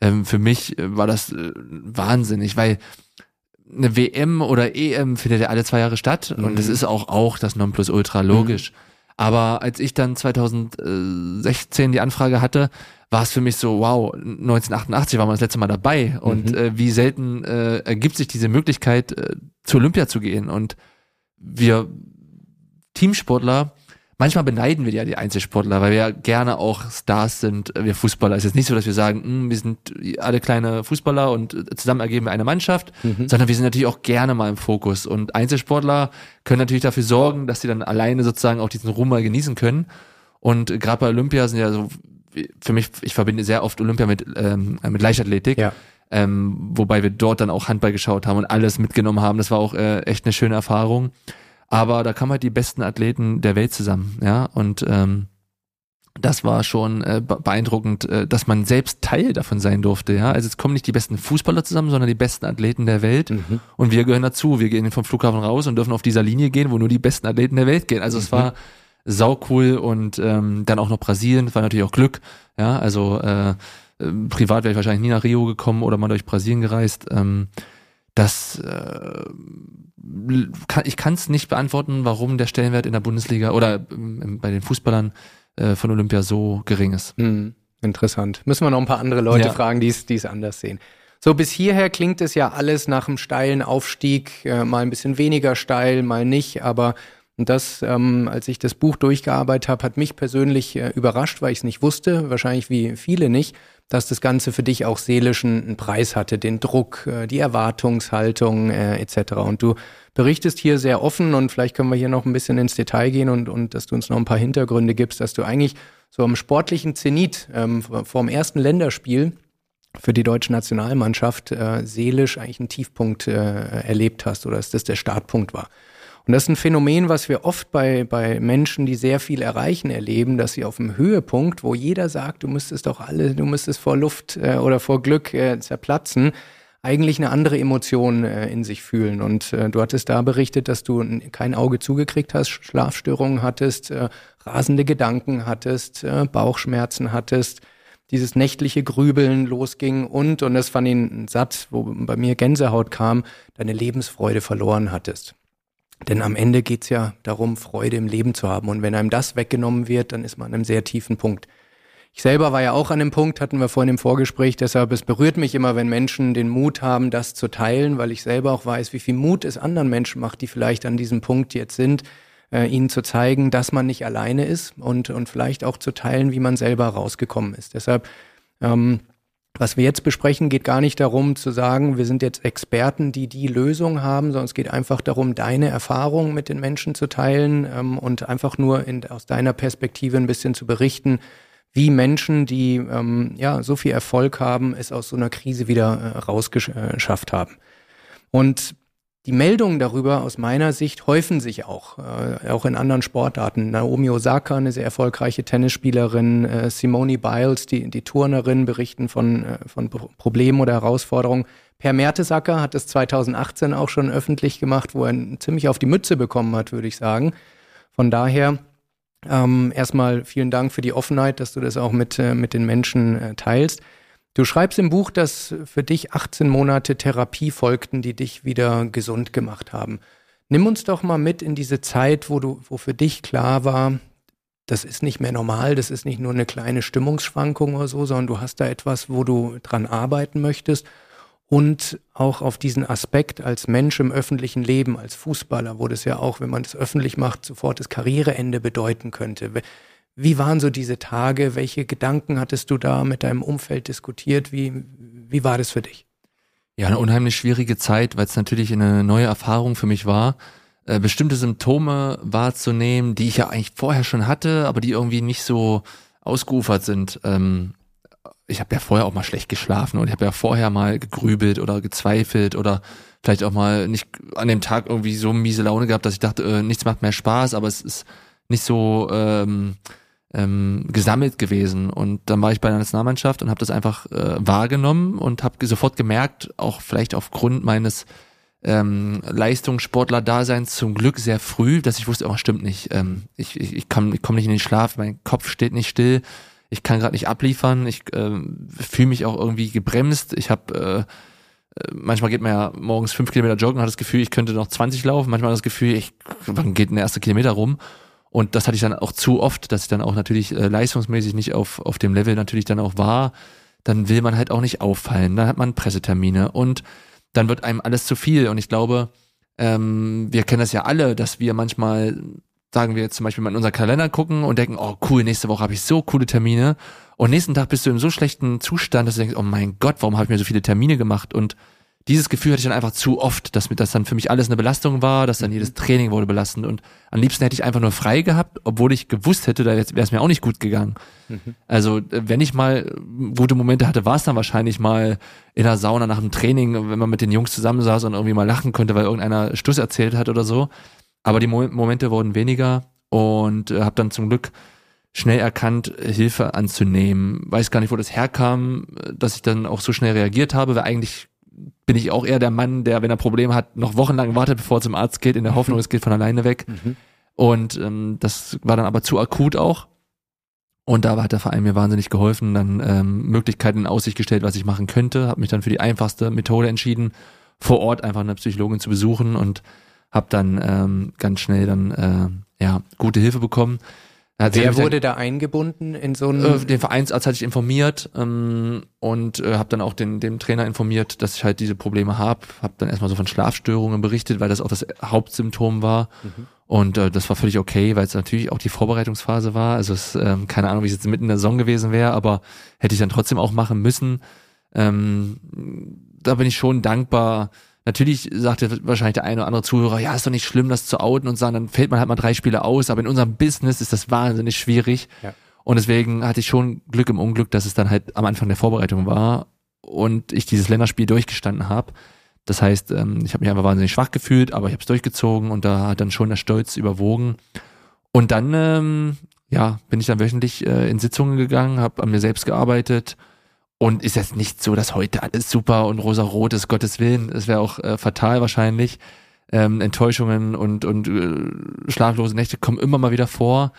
Ähm, für mich äh, war das äh, wahnsinnig, weil eine WM oder EM findet ja alle zwei Jahre statt mhm. und es ist auch auch das Nonplusultra logisch. Mhm. Aber als ich dann 2016 die Anfrage hatte, war es für mich so, wow, 1988 war man das letzte Mal dabei und mhm. äh, wie selten äh, ergibt sich diese Möglichkeit, äh, zu Olympia zu gehen. Und wir Teamsportler, manchmal beneiden wir ja die Einzelsportler, weil wir ja gerne auch Stars sind, wir Fußballer. Es ist jetzt nicht so, dass wir sagen, hm, wir sind alle kleine Fußballer und zusammen ergeben wir eine Mannschaft, mhm. sondern wir sind natürlich auch gerne mal im Fokus. Und Einzelsportler können natürlich dafür sorgen, dass sie dann alleine sozusagen auch diesen Ruhm mal genießen können. Und gerade bei Olympia sind ja so für mich, ich verbinde sehr oft Olympia mit, ähm, mit Leichtathletik. Ja. Ähm, wobei wir dort dann auch Handball geschaut haben und alles mitgenommen haben. Das war auch äh, echt eine schöne Erfahrung. Aber da kamen halt die besten Athleten der Welt zusammen, ja. Und ähm, das war schon äh, beeindruckend, äh, dass man selbst Teil davon sein durfte, ja. Also es kommen nicht die besten Fußballer zusammen, sondern die besten Athleten der Welt. Mhm. Und wir gehören dazu. Wir gehen vom Flughafen raus und dürfen auf dieser Linie gehen, wo nur die besten Athleten der Welt gehen. Also mhm. es war sau cool und ähm, dann auch noch Brasilien, das war natürlich auch Glück, ja, also äh, äh, privat wäre ich wahrscheinlich nie nach Rio gekommen oder mal durch Brasilien gereist. Ähm, das äh, ich kann es nicht beantworten, warum der Stellenwert in der Bundesliga oder ähm, bei den Fußballern äh, von Olympia so gering ist. Hm, interessant. Müssen wir noch ein paar andere Leute ja. fragen, die es anders sehen. So, bis hierher klingt es ja alles nach einem steilen Aufstieg, äh, mal ein bisschen weniger steil, mal nicht, aber das, ähm, als ich das Buch durchgearbeitet habe, hat mich persönlich äh, überrascht, weil ich es nicht wusste, wahrscheinlich wie viele nicht, dass das Ganze für dich auch seelischen einen Preis hatte, den Druck, äh, die Erwartungshaltung äh, etc. Und du berichtest hier sehr offen und vielleicht können wir hier noch ein bisschen ins Detail gehen und, und dass du uns noch ein paar Hintergründe gibst, dass du eigentlich so am sportlichen Zenit ähm, vor dem ersten Länderspiel für die deutsche Nationalmannschaft äh, seelisch eigentlich einen Tiefpunkt äh, erlebt hast oder dass das der Startpunkt war. Und das ist ein Phänomen, was wir oft bei, bei Menschen, die sehr viel erreichen, erleben, dass sie auf dem Höhepunkt, wo jeder sagt, du müsstest doch alle, du müsstest vor Luft äh, oder vor Glück äh, zerplatzen, eigentlich eine andere Emotion äh, in sich fühlen. Und äh, du hattest da berichtet, dass du kein Auge zugekriegt hast, Schlafstörungen hattest, äh, rasende Gedanken hattest, äh, Bauchschmerzen hattest, dieses nächtliche Grübeln losging und, und das fand ich ein Satz, wo bei mir Gänsehaut kam, deine Lebensfreude verloren hattest. Denn am Ende geht's ja darum, Freude im Leben zu haben. Und wenn einem das weggenommen wird, dann ist man an einem sehr tiefen Punkt. Ich selber war ja auch an dem Punkt, hatten wir vorhin im Vorgespräch, deshalb es berührt mich immer, wenn Menschen den Mut haben, das zu teilen, weil ich selber auch weiß, wie viel Mut es anderen Menschen macht, die vielleicht an diesem Punkt jetzt sind, äh, ihnen zu zeigen, dass man nicht alleine ist und, und vielleicht auch zu teilen, wie man selber rausgekommen ist. Deshalb ähm, was wir jetzt besprechen, geht gar nicht darum zu sagen, wir sind jetzt Experten, die die Lösung haben, sondern es geht einfach darum, deine Erfahrungen mit den Menschen zu teilen ähm, und einfach nur in, aus deiner Perspektive ein bisschen zu berichten, wie Menschen, die ähm, ja so viel Erfolg haben, es aus so einer Krise wieder äh, rausgeschafft haben. Und die Meldungen darüber aus meiner Sicht häufen sich auch, äh, auch in anderen Sportarten. Naomi Osaka, eine sehr erfolgreiche Tennisspielerin, äh, Simone Biles, die, die Turnerin, berichten von, äh, von Problemen oder Herausforderungen. Per Mertesacker hat es 2018 auch schon öffentlich gemacht, wo er ziemlich auf die Mütze bekommen hat, würde ich sagen. Von daher ähm, erstmal vielen Dank für die Offenheit, dass du das auch mit, äh, mit den Menschen äh, teilst. Du schreibst im Buch, dass für dich 18 Monate Therapie folgten, die dich wieder gesund gemacht haben. Nimm uns doch mal mit in diese Zeit, wo du, wo für dich klar war, das ist nicht mehr normal, das ist nicht nur eine kleine Stimmungsschwankung oder so, sondern du hast da etwas, wo du dran arbeiten möchtest und auch auf diesen Aspekt als Mensch im öffentlichen Leben, als Fußballer, wo das ja auch, wenn man das öffentlich macht, sofort das Karriereende bedeuten könnte. Wie waren so diese Tage? Welche Gedanken hattest du da mit deinem Umfeld diskutiert? Wie, wie war das für dich? Ja, eine unheimlich schwierige Zeit, weil es natürlich eine neue Erfahrung für mich war, äh, bestimmte Symptome wahrzunehmen, die ich ja eigentlich vorher schon hatte, aber die irgendwie nicht so ausgeufert sind. Ähm, ich habe ja vorher auch mal schlecht geschlafen und ich habe ja vorher mal gegrübelt oder gezweifelt oder vielleicht auch mal nicht an dem Tag irgendwie so miese Laune gehabt, dass ich dachte, äh, nichts macht mehr Spaß, aber es ist nicht so ähm, ähm, gesammelt gewesen. Und dann war ich bei der Nationalmannschaft und habe das einfach äh, wahrgenommen und habe sofort gemerkt, auch vielleicht aufgrund meines ähm, Leistungssportler-Daseins zum Glück sehr früh, dass ich wusste, oh, stimmt nicht. Ähm, ich ich, ich, kann, ich komme nicht in den Schlaf, mein Kopf steht nicht still, ich kann gerade nicht abliefern, ich äh, fühle mich auch irgendwie gebremst. Ich habe äh, äh, manchmal geht man ja morgens fünf Kilometer joggen, hat das Gefühl, ich könnte noch 20 laufen, manchmal das Gefühl, ich, wann geht ein erster Kilometer rum? Und das hatte ich dann auch zu oft, dass ich dann auch natürlich äh, leistungsmäßig nicht auf, auf dem Level natürlich dann auch war. Dann will man halt auch nicht auffallen. Dann hat man Pressetermine und dann wird einem alles zu viel. Und ich glaube, ähm, wir kennen das ja alle, dass wir manchmal, sagen wir jetzt zum Beispiel mal in unser Kalender gucken und denken, oh cool, nächste Woche habe ich so coole Termine. Und nächsten Tag bist du in so schlechten Zustand, dass du denkst, oh mein Gott, warum habe ich mir so viele Termine gemacht? Und dieses Gefühl hatte ich dann einfach zu oft, dass mir das dann für mich alles eine Belastung war, dass dann jedes mhm. Training wurde belastend und am liebsten hätte ich einfach nur frei gehabt, obwohl ich gewusst hätte, da wäre es mir auch nicht gut gegangen. Mhm. Also wenn ich mal gute Momente hatte, war es dann wahrscheinlich mal in der Sauna nach dem Training, wenn man mit den Jungs zusammensaß und irgendwie mal lachen konnte, weil irgendeiner Stuss erzählt hat oder so. Aber die Mo Momente wurden weniger und äh, habe dann zum Glück schnell erkannt, Hilfe anzunehmen. Weiß gar nicht, wo das herkam, dass ich dann auch so schnell reagiert habe, weil eigentlich bin ich auch eher der Mann, der, wenn er Probleme hat, noch wochenlang wartet, bevor er zum Arzt geht, in der Hoffnung, es geht von alleine weg. Mhm. Und ähm, das war dann aber zu akut auch. Und da hat der Verein mir wahnsinnig geholfen, dann ähm, Möglichkeiten in Aussicht gestellt, was ich machen könnte, habe mich dann für die einfachste Methode entschieden, vor Ort einfach eine Psychologin zu besuchen und habe dann ähm, ganz schnell dann äh, ja gute Hilfe bekommen. Wer wurde da eingebunden in so einen? Äh, den Vereinsarzt hatte ich informiert ähm, und äh, habe dann auch den dem Trainer informiert, dass ich halt diese Probleme habe. Habe dann erstmal so von Schlafstörungen berichtet, weil das auch das Hauptsymptom war. Mhm. Und äh, das war völlig okay, weil es natürlich auch die Vorbereitungsphase war. Also es, ähm, keine Ahnung, wie es jetzt mitten in der Saison gewesen wäre, aber hätte ich dann trotzdem auch machen müssen. Ähm, da bin ich schon dankbar, Natürlich sagt ja wahrscheinlich der eine oder andere Zuhörer, ja, ist doch nicht schlimm, das zu outen und sagen, dann fällt man halt mal drei Spiele aus, aber in unserem Business ist das wahnsinnig schwierig. Ja. Und deswegen hatte ich schon Glück im Unglück, dass es dann halt am Anfang der Vorbereitung war und ich dieses Länderspiel durchgestanden habe. Das heißt, ähm, ich habe mich einfach wahnsinnig schwach gefühlt, aber ich habe es durchgezogen und da hat dann schon der Stolz überwogen. Und dann, ähm, ja, bin ich dann wöchentlich äh, in Sitzungen gegangen, habe an mir selbst gearbeitet und ist jetzt nicht so, dass heute alles super und rosa-rot ist, Gottes Willen. Es wäre auch äh, fatal wahrscheinlich. Ähm, Enttäuschungen und, und äh, schlaflose Nächte kommen immer mal wieder vor.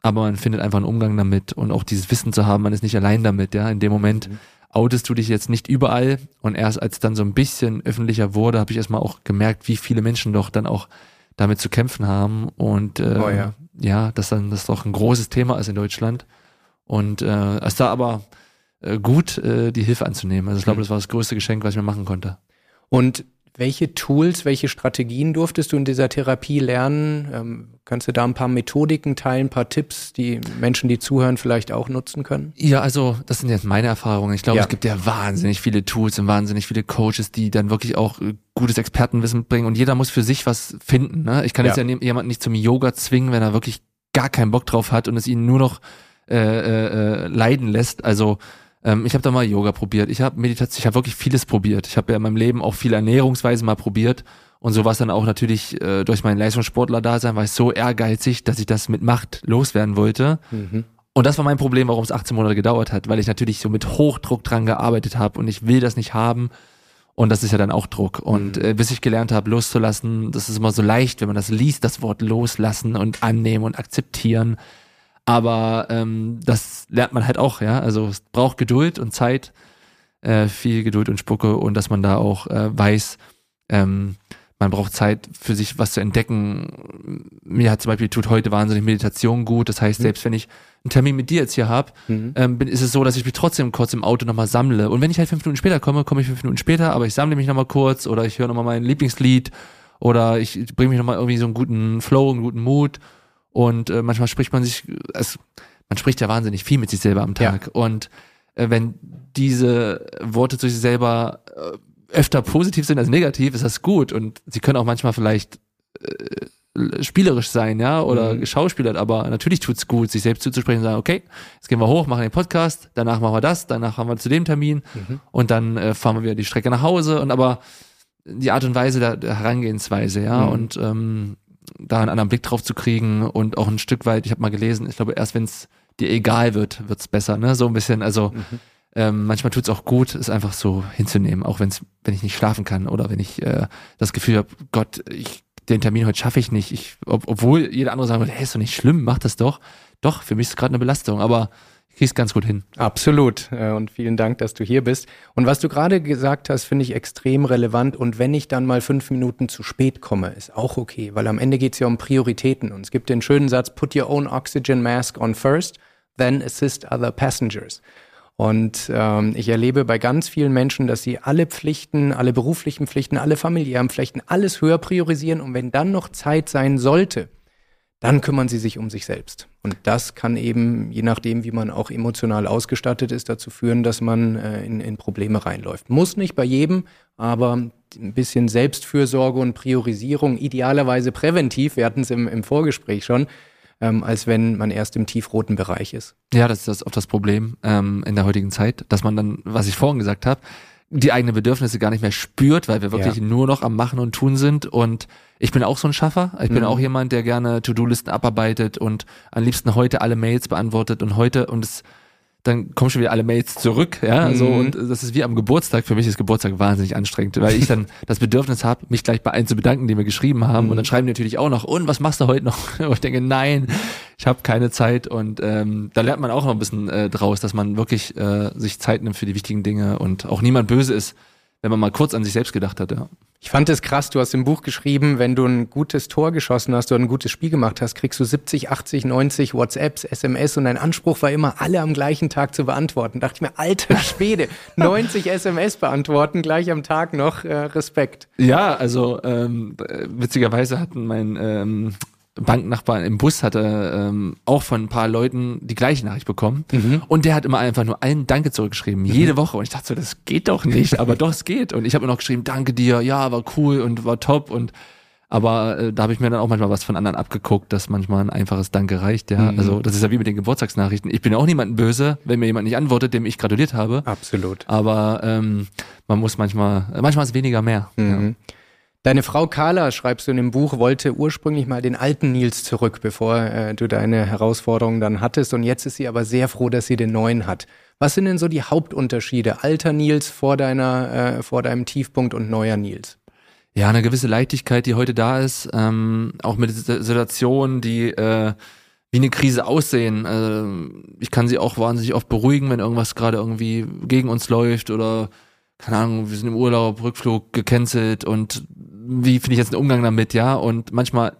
Aber man findet einfach einen Umgang damit und auch dieses Wissen zu haben, man ist nicht allein damit, ja. In dem Moment mhm. outest du dich jetzt nicht überall. Und erst als dann so ein bisschen öffentlicher wurde, habe ich erstmal auch gemerkt, wie viele Menschen doch dann auch damit zu kämpfen haben. Und äh, oh ja. ja, dass dann das doch ein großes Thema ist in Deutschland. Und äh, als da aber äh, gut, äh, die Hilfe anzunehmen. Also ich glaube, mhm. das war das größte Geschenk, was ich mir machen konnte. Und welche Tools, welche Strategien durftest du in dieser Therapie lernen? Ähm, kannst du da ein paar Methodiken teilen, ein paar Tipps, die Menschen, die zuhören, vielleicht auch nutzen können? Ja, also das sind jetzt meine Erfahrungen. Ich glaube, ja. es gibt ja wahnsinnig viele Tools und wahnsinnig viele Coaches, die dann wirklich auch äh, gutes Expertenwissen bringen und jeder muss für sich was finden. Ne? Ich kann ja. jetzt ja jemanden nicht zum Yoga zwingen, wenn er wirklich gar keinen Bock drauf hat und es ihn nur noch äh, äh, leiden lässt. Also ähm, ich habe da mal Yoga probiert, ich habe Meditation, ich habe wirklich vieles probiert. Ich habe ja in meinem Leben auch viele Ernährungsweisen mal probiert und so war es dann auch natürlich äh, durch meinen Leistungssportler-Dasein, war ich so ehrgeizig, dass ich das mit Macht loswerden wollte. Mhm. Und das war mein Problem, warum es 18 Monate gedauert hat, weil ich natürlich so mit Hochdruck dran gearbeitet habe und ich will das nicht haben. Und das ist ja dann auch Druck. Und mhm. äh, bis ich gelernt habe, loszulassen, das ist immer so leicht, wenn man das liest, das Wort loslassen und annehmen und akzeptieren. Aber ähm, das lernt man halt auch, ja. Also es braucht Geduld und Zeit, äh, viel Geduld und Spucke und dass man da auch äh, weiß, ähm, man braucht Zeit für sich was zu entdecken. Mir hat zum Beispiel tut heute wahnsinnig Meditation gut. Das heißt, mhm. selbst wenn ich einen Termin mit dir jetzt hier habe, mhm. ähm, ist es so, dass ich mich trotzdem kurz im Auto nochmal sammle. Und wenn ich halt fünf Minuten später komme, komme ich fünf Minuten später, aber ich sammle mich nochmal kurz oder ich höre nochmal mein Lieblingslied oder ich bringe mich nochmal irgendwie so einen guten Flow, einen guten Mut. Und äh, manchmal spricht man sich, es, man spricht ja wahnsinnig viel mit sich selber am Tag. Ja. Und äh, wenn diese Worte zu sich selber äh, öfter positiv sind als negativ, ist das gut. Und sie können auch manchmal vielleicht äh, spielerisch sein, ja, oder mhm. geschauspielert, aber natürlich tut's gut, sich selbst zuzusprechen und sagen, okay, jetzt gehen wir hoch, machen den Podcast, danach machen wir das, danach haben wir zu dem Termin mhm. und dann äh, fahren wir wieder die Strecke nach Hause und aber die Art und Weise der, der Herangehensweise, ja, mhm. und ähm, da einen anderen Blick drauf zu kriegen und auch ein Stück weit, ich habe mal gelesen, ich glaube, erst wenn es dir egal wird, wird's besser, ne? So ein bisschen, also mhm. Ähm, manchmal tut es auch gut, es einfach so hinzunehmen, auch wenn's, wenn ich nicht schlafen kann oder wenn ich äh, das Gefühl habe, Gott, ich, den Termin heute schaffe ich nicht. Ich, ob, obwohl jeder andere sagen würde, hey, ist doch nicht schlimm, mach das doch. Doch, für mich ist es gerade eine Belastung, aber ich krieg's ganz gut hin. Absolut. Äh, und vielen Dank, dass du hier bist. Und was du gerade gesagt hast, finde ich extrem relevant. Und wenn ich dann mal fünf Minuten zu spät komme, ist auch okay, weil am Ende geht's ja um Prioritäten. Und es gibt den schönen Satz, put your own oxygen mask on first, then assist other passengers. Und ähm, ich erlebe bei ganz vielen Menschen, dass sie alle Pflichten, alle beruflichen Pflichten, alle familiären Pflichten, alles höher priorisieren. Und wenn dann noch Zeit sein sollte, dann kümmern sie sich um sich selbst. Und das kann eben, je nachdem, wie man auch emotional ausgestattet ist, dazu führen, dass man äh, in, in Probleme reinläuft. Muss nicht bei jedem, aber ein bisschen Selbstfürsorge und Priorisierung, idealerweise präventiv, wir hatten es im, im Vorgespräch schon, ähm, als wenn man erst im tiefroten Bereich ist. Ja, das ist das oft das Problem ähm, in der heutigen Zeit, dass man dann, was ich vorhin gesagt habe, die eigenen Bedürfnisse gar nicht mehr spürt, weil wir wirklich ja. nur noch am Machen und Tun sind. Und ich bin auch so ein Schaffer. Ich bin mhm. auch jemand, der gerne To-Do-Listen abarbeitet und am liebsten heute alle Mails beantwortet und heute und es dann kommen schon wieder alle Mails zurück, ja, mhm. so und das ist wie am Geburtstag. Für mich ist Geburtstag wahnsinnig anstrengend, weil ich dann das Bedürfnis habe, mich gleich bei allen zu bedanken, die mir geschrieben haben mhm. und dann schreiben die natürlich auch noch, und was machst du heute noch? Und ich denke, nein, ich habe keine Zeit und ähm, da lernt man auch noch ein bisschen äh, draus, dass man wirklich äh, sich Zeit nimmt für die wichtigen Dinge und auch niemand böse ist, wenn man mal kurz an sich selbst gedacht hat, ja. Ich fand es krass, du hast im Buch geschrieben, wenn du ein gutes Tor geschossen hast oder ein gutes Spiel gemacht hast, kriegst du 70, 80, 90 WhatsApps, SMS und dein Anspruch war immer, alle am gleichen Tag zu beantworten. Da dachte ich mir, alter Schwede, 90 SMS beantworten, gleich am Tag noch, äh, Respekt. Ja, also ähm, witzigerweise hatten mein ähm, Banknachbar im Bus hatte ähm, auch von ein paar Leuten die gleiche Nachricht bekommen. Mhm. Und der hat immer einfach nur allen Danke zurückgeschrieben, mhm. jede Woche. Und ich dachte so, das geht doch nicht, aber doch, es geht. Und ich habe mir noch geschrieben, danke dir, ja, war cool und war top. Und aber äh, da habe ich mir dann auch manchmal was von anderen abgeguckt, dass manchmal ein einfaches Danke reicht, ja. Mhm. Also das ist ja wie mit den Geburtstagsnachrichten. Ich bin auch niemandem böse, wenn mir jemand nicht antwortet, dem ich gratuliert habe. Absolut. Aber ähm, man muss manchmal, manchmal ist weniger mehr. Mhm. Ja. Deine Frau Carla, schreibst du in dem Buch, wollte ursprünglich mal den alten Nils zurück, bevor äh, du deine Herausforderungen dann hattest. Und jetzt ist sie aber sehr froh, dass sie den neuen hat. Was sind denn so die Hauptunterschiede? Alter Nils vor deiner, äh, vor deinem Tiefpunkt und neuer Nils? Ja, eine gewisse Leichtigkeit, die heute da ist, ähm, auch mit Situationen, die äh, wie eine Krise aussehen. Äh, ich kann sie auch wahnsinnig oft beruhigen, wenn irgendwas gerade irgendwie gegen uns läuft oder keine Ahnung, wir sind im Urlaub, Rückflug gecancelt und wie finde ich jetzt einen Umgang damit, ja? Und manchmal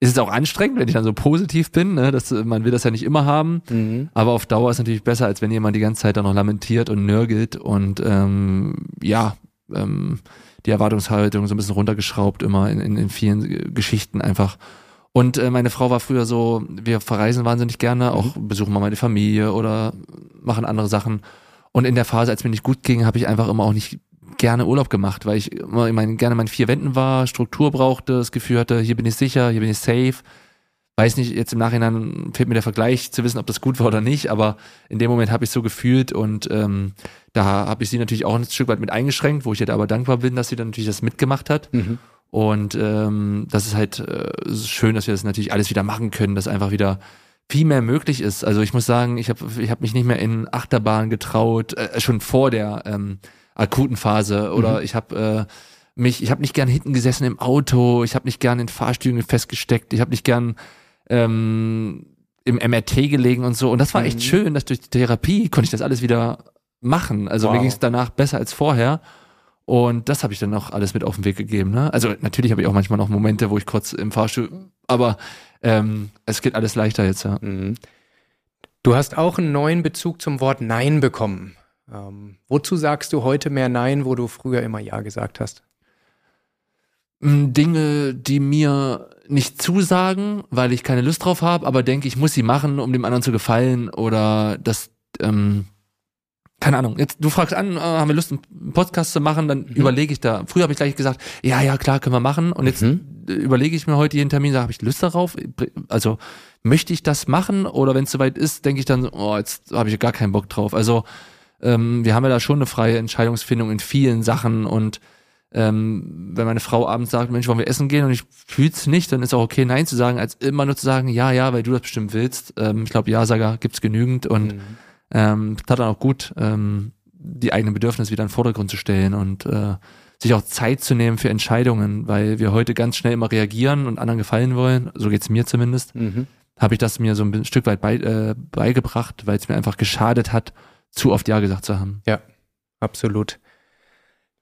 ist es auch anstrengend, wenn ich dann so positiv bin, ne? das, man will das ja nicht immer haben, mhm. aber auf Dauer ist es natürlich besser, als wenn jemand die ganze Zeit dann noch lamentiert und nörgelt und ähm, ja, ähm, die Erwartungshaltung so ein bisschen runtergeschraubt immer in, in, in vielen Geschichten einfach. Und äh, meine Frau war früher so, wir verreisen wahnsinnig gerne, auch mhm. besuchen mal meine Familie oder machen andere Sachen. Und in der Phase, als mir nicht gut ging, habe ich einfach immer auch nicht gerne Urlaub gemacht, weil ich immer ich meine, gerne meinen vier Wänden war, Struktur brauchte, das Gefühl hatte, hier bin ich sicher, hier bin ich safe. weiß nicht, jetzt im Nachhinein fehlt mir der Vergleich zu wissen, ob das gut war oder nicht, aber in dem Moment habe ich so gefühlt und ähm, da habe ich sie natürlich auch ein Stück weit mit eingeschränkt, wo ich ihr aber dankbar bin, dass sie dann natürlich das mitgemacht hat. Mhm. Und ähm, das ist halt äh, schön, dass wir das natürlich alles wieder machen können, dass einfach wieder viel mehr möglich ist. Also ich muss sagen, ich habe ich hab mich nicht mehr in Achterbahn getraut, äh, schon vor der ähm, akuten Phase oder mhm. ich habe äh, mich, ich habe nicht gern hinten gesessen im Auto, ich habe nicht gern in Fahrstühlen festgesteckt, ich habe nicht gern ähm, im MRT gelegen und so. Und das war echt mhm. schön, dass durch die Therapie konnte ich das alles wieder machen. Also wow. mir ging es danach besser als vorher. Und das habe ich dann auch alles mit auf den Weg gegeben. Ne? Also natürlich habe ich auch manchmal noch Momente, wo ich kurz im Fahrstuhl, aber ähm, es geht alles leichter jetzt, ja. Mhm. Du hast auch einen neuen Bezug zum Wort Nein bekommen. Ähm, wozu sagst du heute mehr Nein, wo du früher immer Ja gesagt hast? Dinge, die mir nicht zusagen, weil ich keine Lust drauf habe, aber denke, ich muss sie machen, um dem anderen zu gefallen oder das, ähm, keine Ahnung. Jetzt du fragst an, äh, haben wir Lust, einen Podcast zu machen, dann mhm. überlege ich da. Früher habe ich gleich gesagt, ja, ja, klar, können wir machen. Und jetzt mhm. überlege ich mir heute jeden Termin, habe ich Lust darauf? Also möchte ich das machen oder wenn es soweit ist, denke ich dann, oh, jetzt habe ich gar keinen Bock drauf. Also ähm, wir haben ja da schon eine freie Entscheidungsfindung in vielen Sachen und ähm, wenn meine Frau abends sagt, Mensch, wollen wir essen gehen und ich fühl's nicht, dann ist auch okay, Nein zu sagen, als immer nur zu sagen, ja, ja, weil du das bestimmt willst. Ähm, ich glaube, Ja-Sager gibt's genügend und mhm. ähm, tat dann auch gut, ähm, die eigenen Bedürfnisse wieder in den Vordergrund zu stellen und äh, sich auch Zeit zu nehmen für Entscheidungen, weil wir heute ganz schnell immer reagieren und anderen gefallen wollen, so geht's mir zumindest, mhm. habe ich das mir so ein Stück weit bei, äh, beigebracht, weil es mir einfach geschadet hat, zu oft Ja gesagt zu haben. Ja, absolut.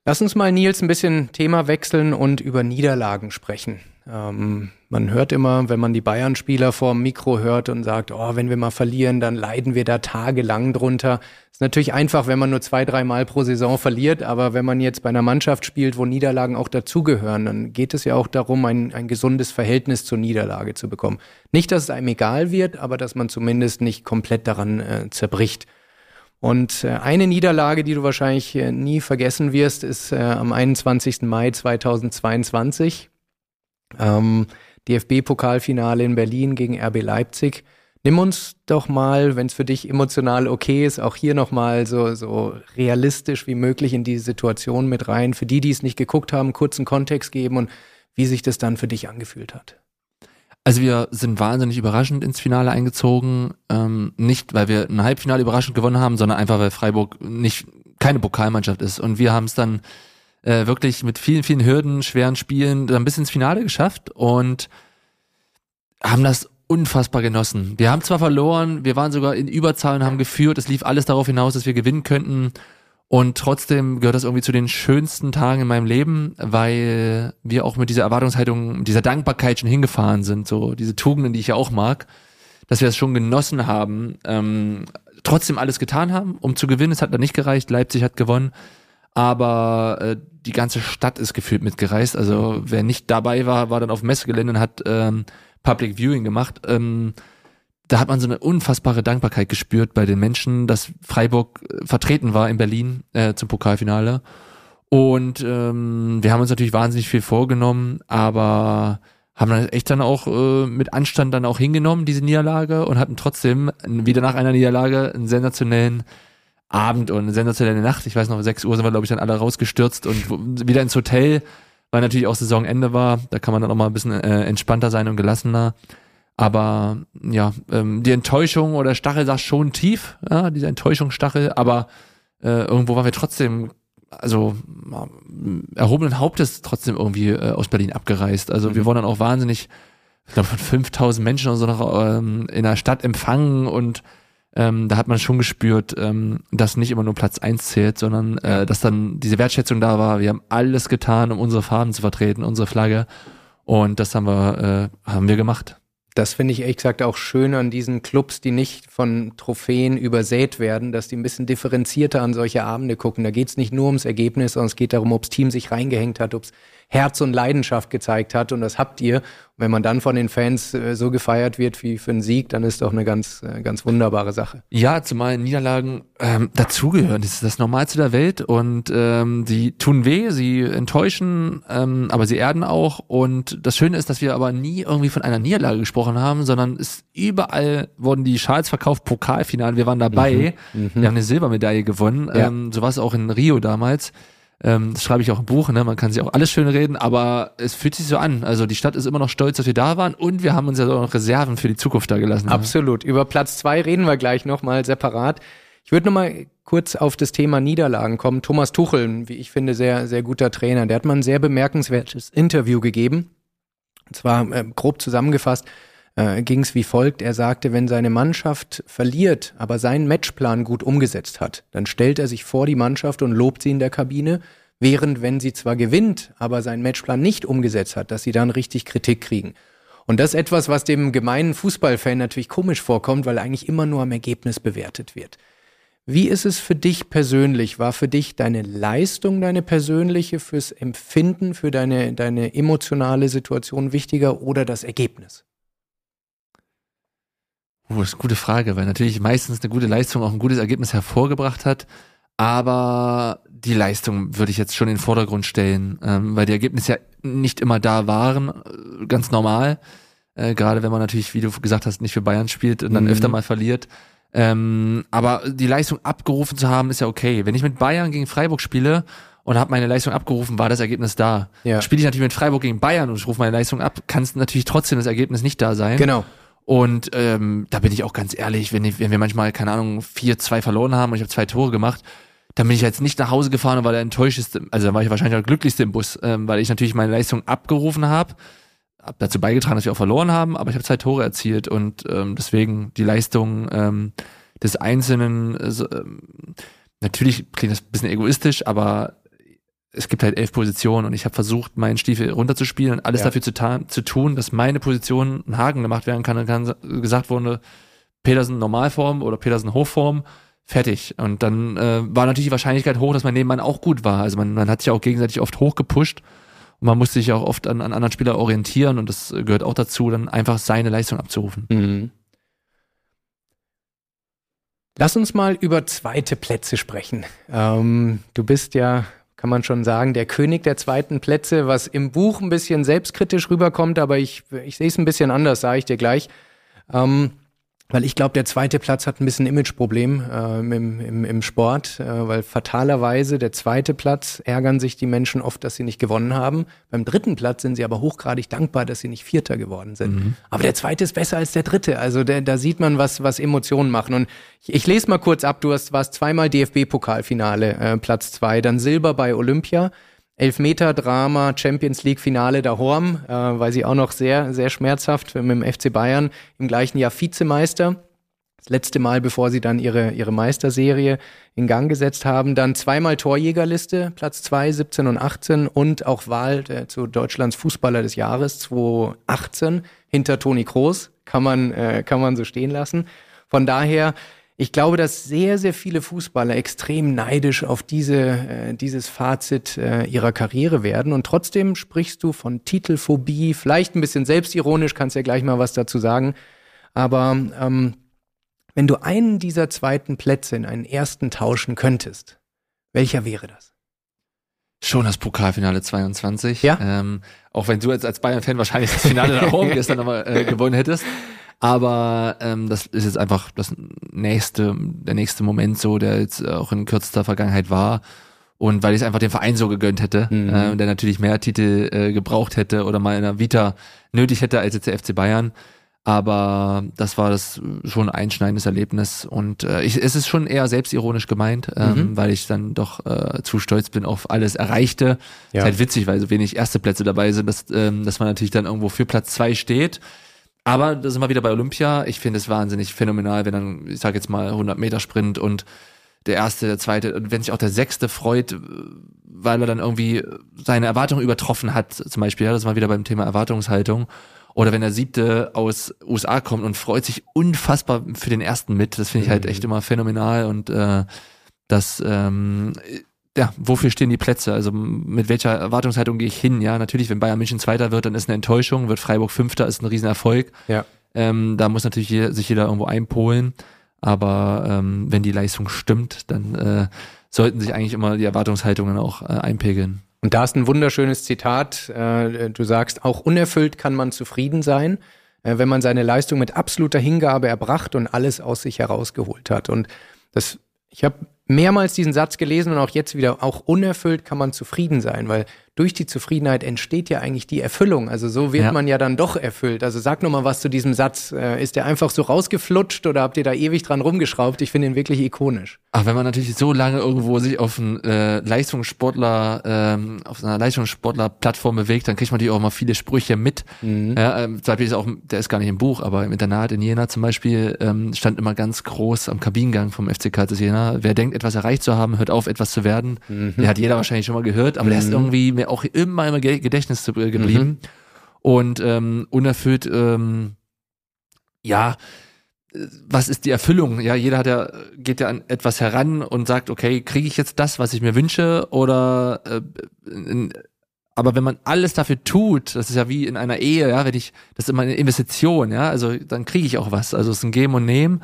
Lass uns mal, Nils, ein bisschen Thema wechseln und über Niederlagen sprechen. Ähm, man hört immer, wenn man die Bayern-Spieler vor dem Mikro hört und sagt, oh, wenn wir mal verlieren, dann leiden wir da tagelang drunter. Ist natürlich einfach, wenn man nur zwei, dreimal pro Saison verliert, aber wenn man jetzt bei einer Mannschaft spielt, wo Niederlagen auch dazugehören, dann geht es ja auch darum, ein, ein gesundes Verhältnis zur Niederlage zu bekommen. Nicht, dass es einem egal wird, aber dass man zumindest nicht komplett daran äh, zerbricht. Und äh, eine Niederlage, die du wahrscheinlich äh, nie vergessen wirst, ist äh, am 21. Mai 2022. Ähm, DFB-Pokalfinale in Berlin gegen RB Leipzig. Nimm uns doch mal, wenn es für dich emotional okay ist, auch hier nochmal so, so realistisch wie möglich in die Situation mit rein. Für die, die es nicht geguckt haben, kurzen Kontext geben und wie sich das dann für dich angefühlt hat. Also wir sind wahnsinnig überraschend ins Finale eingezogen. Ähm, nicht, weil wir ein Halbfinale überraschend gewonnen haben, sondern einfach, weil Freiburg nicht keine Pokalmannschaft ist. Und wir haben es dann äh, wirklich mit vielen, vielen Hürden, schweren Spielen dann bis ins Finale geschafft und haben das unfassbar genossen. Wir haben zwar verloren, wir waren sogar in Überzahl und haben geführt. Es lief alles darauf hinaus, dass wir gewinnen könnten. Und trotzdem gehört das irgendwie zu den schönsten Tagen in meinem Leben, weil wir auch mit dieser Erwartungshaltung, dieser Dankbarkeit schon hingefahren sind, so diese Tugenden, die ich ja auch mag, dass wir das schon genossen haben, ähm, trotzdem alles getan haben, um zu gewinnen. Es hat dann nicht gereicht, Leipzig hat gewonnen, aber äh, die ganze Stadt ist gefühlt mitgereist. Also wer nicht dabei war, war dann auf Messegelände und hat ähm, Public Viewing gemacht. Ähm, da hat man so eine unfassbare Dankbarkeit gespürt bei den Menschen, dass Freiburg äh, vertreten war in Berlin äh, zum Pokalfinale. Und ähm, wir haben uns natürlich wahnsinnig viel vorgenommen, aber haben dann echt dann auch äh, mit Anstand dann auch hingenommen, diese Niederlage, und hatten trotzdem wieder nach einer Niederlage einen sensationellen Abend und eine sensationelle Nacht. Ich weiß noch, 6 Uhr sind wir, glaube ich, dann alle rausgestürzt und wieder ins Hotel, weil natürlich auch Saisonende war. Da kann man dann auch mal ein bisschen äh, entspannter sein und gelassener. Aber ja, ähm, die Enttäuschung oder Stachel saß schon tief, ja, diese Enttäuschungsstachel, aber äh, irgendwo waren wir trotzdem, also äh, erhobenen Hauptes trotzdem irgendwie äh, aus Berlin abgereist. Also mhm. wir wurden dann auch wahnsinnig, ich glaube von 5000 Menschen oder so noch ähm, in der Stadt empfangen und ähm, da hat man schon gespürt, ähm, dass nicht immer nur Platz eins zählt, sondern äh, dass dann diese Wertschätzung da war. Wir haben alles getan, um unsere Farben zu vertreten, unsere Flagge. Und das haben wir, äh, haben wir gemacht das finde ich ehrlich gesagt auch schön an diesen Clubs, die nicht von Trophäen übersät werden, dass die ein bisschen differenzierter an solche Abende gucken. Da geht es nicht nur ums Ergebnis, sondern es geht darum, ob das Team sich reingehängt hat, ob es Herz und Leidenschaft gezeigt hat. Und das habt ihr. Und wenn man dann von den Fans äh, so gefeiert wird wie für einen Sieg, dann ist doch eine ganz, äh, ganz wunderbare Sache. Ja, zumal Niederlagen ähm, dazugehören. Das ist das Normalste der Welt. Und ähm, sie tun weh, sie enttäuschen, ähm, aber sie erden auch. Und das Schöne ist, dass wir aber nie irgendwie von einer Niederlage gesprochen haben, sondern es überall wurden die Schals verkauft, Pokalfinale, wir waren dabei, Mhm. wir haben eine Silbermedaille gewonnen, Ja. ähm, so war es auch in Rio damals. Ähm, das schreibe ich auch im Buch, ne? man kann sich auch alles schön reden, aber es fühlt sich so an. Also die Stadt ist immer noch stolz, dass wir da waren und wir haben uns ja auch noch Reserven für die Zukunft da gelassen. ne? Absolut. Über Platz zwei reden wir gleich nochmal separat. Ich würde nochmal kurz auf das Thema Niederlagen kommen. Thomas Tuchel, wie ich finde, sehr, sehr guter Trainer, der hat mal ein sehr bemerkenswertes Interview gegeben. Und zwar äh, grob zusammengefasst äh, ging es wie folgt. Er sagte, wenn seine Mannschaft verliert, aber seinen Matchplan gut umgesetzt hat, dann stellt er sich vor die Mannschaft und lobt sie in der Kabine. Während wenn sie zwar gewinnt, aber seinen Matchplan nicht umgesetzt hat, dass sie dann richtig Kritik kriegen. Und das ist etwas, was dem gemeinen Fußballfan natürlich komisch vorkommt, weil eigentlich immer nur am Ergebnis bewertet wird. Wie ist es für dich persönlich? War für dich deine Leistung, deine persönliche, fürs Empfinden, für deine, deine emotionale Situation wichtiger oder das Ergebnis? Uh, das ist eine gute Frage, weil natürlich meistens eine gute Leistung auch ein gutes Ergebnis hervorgebracht hat. Aber die Leistung würde ich jetzt schon in den Vordergrund stellen, ähm, weil die Ergebnisse ja nicht immer da waren, äh, ganz normal. Äh, Gerade wenn man natürlich, wie du gesagt hast, nicht für Bayern spielt und dann Mhm. öfter mal verliert. Ähm, aber die Leistung abgerufen zu haben, ist ja okay. Wenn ich mit Bayern gegen Freiburg spiele und habe meine Leistung abgerufen, war das Ergebnis da. Ja. Spiele ich natürlich mit Freiburg gegen Bayern und ich rufe meine Leistung ab, kann es natürlich trotzdem das Ergebnis nicht da sein. Genau. Und ähm, da bin ich auch ganz ehrlich, wenn, ich, wenn wir manchmal, keine Ahnung, 4-2 verloren haben und ich habe zwei Tore gemacht, dann bin ich jetzt nicht nach Hause gefahren und war der enttäuschteste, also dann war ich wahrscheinlich der glücklichste im Bus, ähm, weil ich natürlich meine Leistung abgerufen habe, habe dazu beigetragen, dass wir auch verloren haben, aber ich habe zwei Tore erzielt und ähm, deswegen die Leistung ähm, des Einzelnen, äh, ähm, natürlich klingt das ein bisschen egoistisch, aber es gibt halt elf Positionen und ich habe versucht, meinen Stiefel runterzuspielen und alles Ja. dafür zu, zu tun, dass meine Position ein Haken gemacht werden kann. Dann kann gesagt wurde, Petersen Normalform oder Petersen Hochform, fertig. Und dann äh, war natürlich die Wahrscheinlichkeit hoch, dass mein Nebenmann auch gut war. Also man, man hat sich auch gegenseitig oft hochgepusht und man musste sich auch oft an, an anderen Spieler orientieren und das gehört auch dazu, dann einfach seine Leistung abzurufen. Mhm. Lass uns mal über zweite Plätze sprechen. Ähm, du bist ja, kann man schon sagen, der König der zweiten Plätze, was im Buch ein bisschen selbstkritisch rüberkommt, aber ich, ich sehe es ein bisschen anders, sage ich dir gleich. Ähm, weil ich glaube, der zweite Platz hat ein bisschen Imageproblem ähm, im, im, im Sport, äh, weil fatalerweise der zweite Platz ärgern sich die Menschen oft, dass sie nicht gewonnen haben. Beim dritten Platz sind sie aber hochgradig dankbar, dass sie nicht Vierter geworden sind. Aber der zweite ist besser als der dritte. Also der, da sieht man, was, was Emotionen machen. Und ich, ich lese mal kurz ab. Du hast, warst zweimal DFB-Pokalfinale, äh, Platz zwei, dann Silber bei Olympia. Elfmeter-Drama, Champions League-Finale der Horm, äh, weil sie auch noch sehr, sehr schmerzhaft mit dem FC Bayern im gleichen Jahr Vizemeister. Das letzte Mal, bevor sie dann ihre, ihre Meisterserie in Gang gesetzt haben. Dann zweimal Torjägerliste, Platz 2, 17 und 18 und auch Wahl äh, zu Deutschlands Fußballer des Jahres 2018 hinter Toni Kroos. Kann man, äh, kann man so stehen lassen. Von daher, ich glaube, dass sehr, sehr viele Fußballer extrem neidisch auf diese, äh, dieses Fazit äh, ihrer Karriere werden. Und trotzdem sprichst du von Titelphobie, vielleicht ein bisschen selbstironisch, kannst ja gleich mal was dazu sagen. Aber ähm, wenn du einen dieser zweiten Plätze in einen ersten tauschen könntest, welcher wäre das? Schon das Pokalfinale 22. Ja. Ähm, auch wenn du als, als Bayern-Fan wahrscheinlich das Finale da oben gestern nochmal äh, gewonnen hättest. Aber ähm, das ist jetzt einfach das nächste, der nächste Moment so, der jetzt auch in kürzester Vergangenheit war. Und weil ich es einfach dem Verein so gegönnt hätte, Mhm. äh, der natürlich mehr Titel äh, gebraucht hätte oder mal in der Vita nötig hätte als jetzt der FC Bayern. Aber das war das schon ein einschneidendes Erlebnis und äh, ich, es ist schon eher selbstironisch gemeint, ähm, Mhm. weil ich dann doch äh, zu stolz bin auf alles Erreichte. Ja. Ist halt witzig, weil so wenig erste Plätze dabei sind, dass, ähm, dass man natürlich dann irgendwo für Platz zwei steht. Aber da sind wir wieder bei Olympia. Ich finde es wahnsinnig phänomenal, wenn dann, ich sage jetzt mal 100 Meter Sprint und der erste, der zweite und wenn sich auch der sechste freut, weil er dann irgendwie seine Erwartungen übertroffen hat, zum Beispiel, ja, das war wieder beim Thema Erwartungshaltung. Oder wenn der siebte aus USA kommt und freut sich unfassbar für den ersten mit, das finde ich halt Mhm. echt immer phänomenal und äh, das ähm, ja, wofür stehen die Plätze? Also mit welcher Erwartungshaltung gehe ich hin? Ja, natürlich, wenn Bayern München Zweiter wird, dann ist eine Enttäuschung, wird Freiburg Fünfter, ist ein Riesenerfolg. Ja. Ähm, da muss natürlich jeder, sich jeder irgendwo einpolen. Aber ähm, wenn die Leistung stimmt, dann äh, sollten sich eigentlich immer die Erwartungshaltungen auch äh, einpegeln. Und da ist ein wunderschönes Zitat. Äh, du sagst, auch unerfüllt kann man zufrieden sein. äh, wenn man seine Leistung mit absoluter Hingabe erbracht und alles aus sich herausgeholt hat. Und das, ich habe mehrmals diesen Satz gelesen und auch jetzt wieder, auch unerfüllt kann man zufrieden sein, weil durch die Zufriedenheit entsteht ja eigentlich die Erfüllung. Also so wird ja. man ja dann doch erfüllt. Also sag noch mal was zu diesem Satz. Äh, ist der einfach so rausgeflutscht oder habt ihr da ewig dran rumgeschraubt? Ich finde ihn wirklich ikonisch. Ach, wenn man natürlich so lange irgendwo sich auf einen äh, Leistungssportler, ähm, auf einer Leistungssportler-Plattform bewegt, dann kriegt man natürlich auch mal viele Sprüche mit. Mhm. Ja, ähm, zum Beispiel ist auch, der ist gar nicht im Buch, aber im Internat in Jena zum Beispiel ähm, stand immer ganz groß am Kabinengang vom FCK des Jena, wer denkt, etwas erreicht zu haben, hört auf, etwas zu werden. Mhm. Der hat jeder wahrscheinlich schon mal gehört, aber mhm. der ist mhm. irgendwie mir auch immer im Gedächtnis äh, geblieben. Mhm. Und ähm, unerfüllt, ähm, ja, was ist die Erfüllung? Ja, jeder hat ja, geht ja an etwas heran und sagt, okay, kriege ich jetzt das, was ich mir wünsche? Oder äh, in, aber wenn man alles dafür tut, das ist ja wie in einer Ehe, ja, wenn ich, das ist immer eine Investition, ja, also dann kriege ich auch was. Also es ist ein Geben und Nehmen.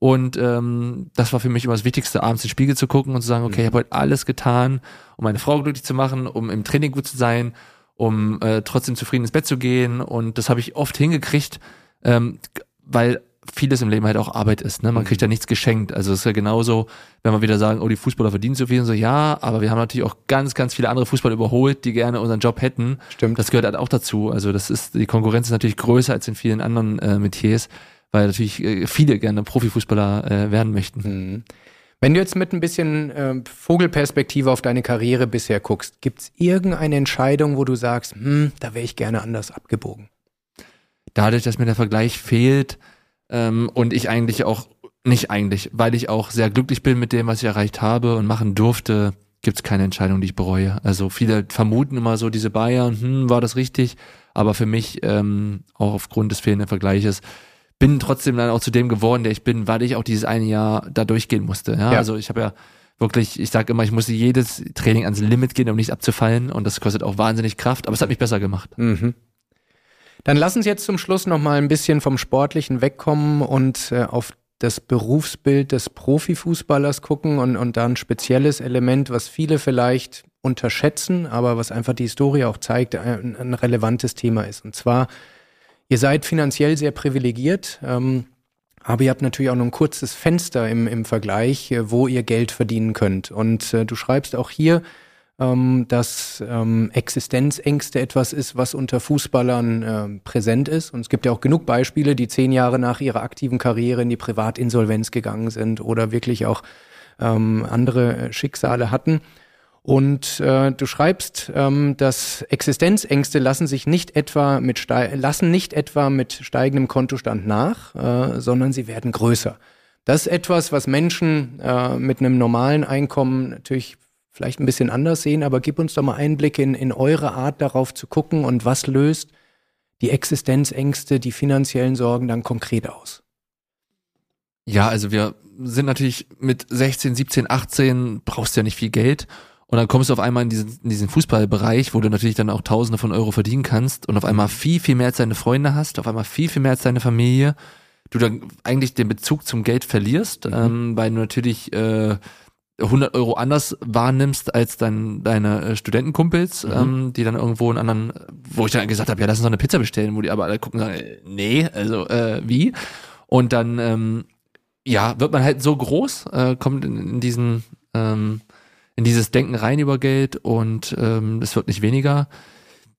Und ähm, das war für mich immer das Wichtigste, abends den Spiegel zu gucken und zu sagen, okay, ich habe heute alles getan, um meine Frau glücklich zu machen, um im Training gut zu sein, um äh, trotzdem zufrieden ins Bett zu gehen. Und das habe ich oft hingekriegt, ähm, weil vieles im Leben halt auch Arbeit ist. Ne? Man kriegt ja nichts geschenkt. Also es ist ja genauso, wenn wir wieder sagen, oh, die Fußballer verdienen so viel und so, ja, aber wir haben natürlich auch ganz, ganz viele andere Fußballer überholt, die gerne unseren Job hätten. Stimmt. Das gehört halt auch dazu. Also das ist, die Konkurrenz ist natürlich größer als in vielen anderen äh, Metiers weil natürlich äh, viele gerne Profifußballer äh, werden möchten. Mhm. Wenn du jetzt mit ein bisschen äh, Vogelperspektive auf deine Karriere bisher guckst, gibt es irgendeine Entscheidung, wo du sagst, hm, da wäre ich gerne anders abgebogen? Dadurch, dass mir der Vergleich fehlt ähm, und ich eigentlich auch, nicht eigentlich, weil ich auch sehr glücklich bin mit dem, was ich erreicht habe und machen durfte, gibt es keine Entscheidung, die ich bereue. Also viele vermuten immer so, diese Bayern, hm, war das richtig? Aber für mich, ähm, auch aufgrund des fehlenden Vergleiches, bin trotzdem dann auch zu dem geworden, der ich bin, weil ich auch dieses eine Jahr da durchgehen musste. Ja, ja. also ich habe ja wirklich, ich sage immer, ich musste jedes Training ans Limit gehen, um nicht abzufallen und das kostet auch wahnsinnig Kraft, aber es hat mich besser gemacht. Mhm. Dann lass uns jetzt zum Schluss noch mal ein bisschen vom Sportlichen wegkommen und äh, auf das Berufsbild des Profifußballers gucken und, und da ein spezielles Element, was viele vielleicht unterschätzen, aber was einfach die Historie auch zeigt, ein, ein relevantes Thema ist. Und zwar Ihr seid finanziell sehr privilegiert, ähm, aber ihr habt natürlich auch nur ein kurzes Fenster im, im Vergleich, äh, wo ihr Geld verdienen könnt. Und äh, du schreibst auch hier, ähm, dass ähm, Existenzängste etwas ist, was unter Fußballern äh, präsent ist. Und es gibt ja auch genug Beispiele, die zehn Jahre nach ihrer aktiven Karriere in die Privatinsolvenz gegangen sind oder wirklich auch ähm, andere äh, Schicksale hatten. Und äh, du schreibst, ähm, dass Existenzängste lassen sich nicht etwa mit lassen nicht etwa mit steigendem Kontostand nach, äh, sondern sie werden größer. Das ist etwas, was Menschen äh, mit einem normalen Einkommen natürlich vielleicht ein bisschen anders sehen, aber gib uns doch mal Einblicke in, in eure Art darauf zu gucken und was löst die Existenzängste, die finanziellen Sorgen dann konkret aus. Ja, also wir sind natürlich mit 16, 17, 18 brauchst du ja nicht viel Geld und dann kommst du auf einmal in diesen, in diesen Fußballbereich, wo du natürlich dann auch Tausende von Euro verdienen kannst und auf einmal viel, viel mehr als deine Freunde hast, auf einmal viel, viel mehr als deine Familie. Du dann eigentlich den Bezug zum Geld verlierst, mhm. ähm, weil du natürlich äh, 100 Euro anders wahrnimmst als dein, deine äh, Studentenkumpels, mhm. ähm, die dann irgendwo einen anderen, wo ich dann gesagt habe, ja, lass uns doch eine Pizza bestellen, wo die aber alle gucken und sagen, äh, nee, also äh, wie? Und dann, ähm, ja, wird man halt so groß, äh, kommt in, in diesen ähm, in dieses Denken rein über Geld und ähm, es wird nicht weniger.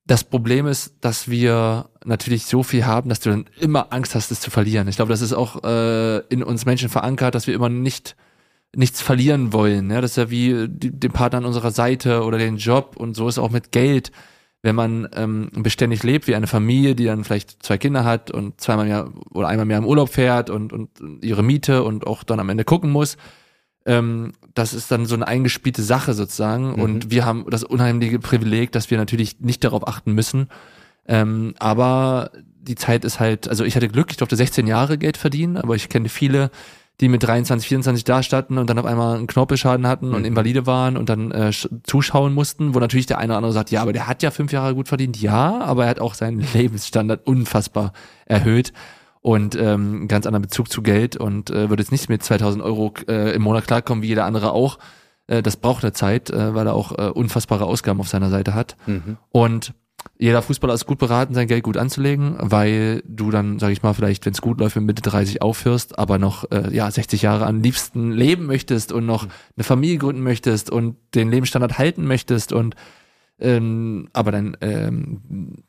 Das Problem ist, dass wir natürlich so viel haben, dass du dann immer Angst hast, es zu verlieren. Ich glaube, das ist auch äh, in uns Menschen verankert, dass wir immer nicht nichts verlieren wollen. Ja, das ist ja wie die, den Partner an unserer Seite oder den Job und so ist auch mit Geld. Wenn man ähm, beständig lebt, wie eine Familie, die dann vielleicht zwei Kinder hat und zweimal mehr oder einmal mehr im Urlaub fährt und, und ihre Miete und auch dann am Ende gucken muss, ähm, das ist dann so eine eingespielte Sache sozusagen. Mhm. Und wir haben das unheimliche Privileg, dass wir natürlich nicht darauf achten müssen. Ähm, aber die Zeit ist halt, also ich hatte Glück, ich durfte 16 Jahre Geld verdienen, aber ich kenne viele, die mit 23, 24 da standen und dann auf einmal einen Knorpelschaden hatten mhm. und Invalide waren und dann äh, zuschauen mussten, wo natürlich der eine oder andere sagt, ja, aber der hat ja fünf Jahre gut verdient. Ja, aber er hat auch seinen Lebensstandard unfassbar erhöht und ähm, ganz anderen Bezug zu Geld und äh, würde jetzt nicht mit 2000 Euro äh, im Monat klarkommen, wie jeder andere auch. Äh, das braucht eine Zeit, äh, weil er auch äh, unfassbare Ausgaben auf seiner Seite hat. Mhm. Und jeder Fußballer ist gut beraten, sein Geld gut anzulegen, weil du dann, sag ich mal, vielleicht, wenn es gut läuft, mit Mitte 30 aufhörst, aber noch äh, ja 60 Jahre am liebsten leben möchtest und noch eine Familie gründen möchtest und den Lebensstandard halten möchtest und ähm, aber dann ähm,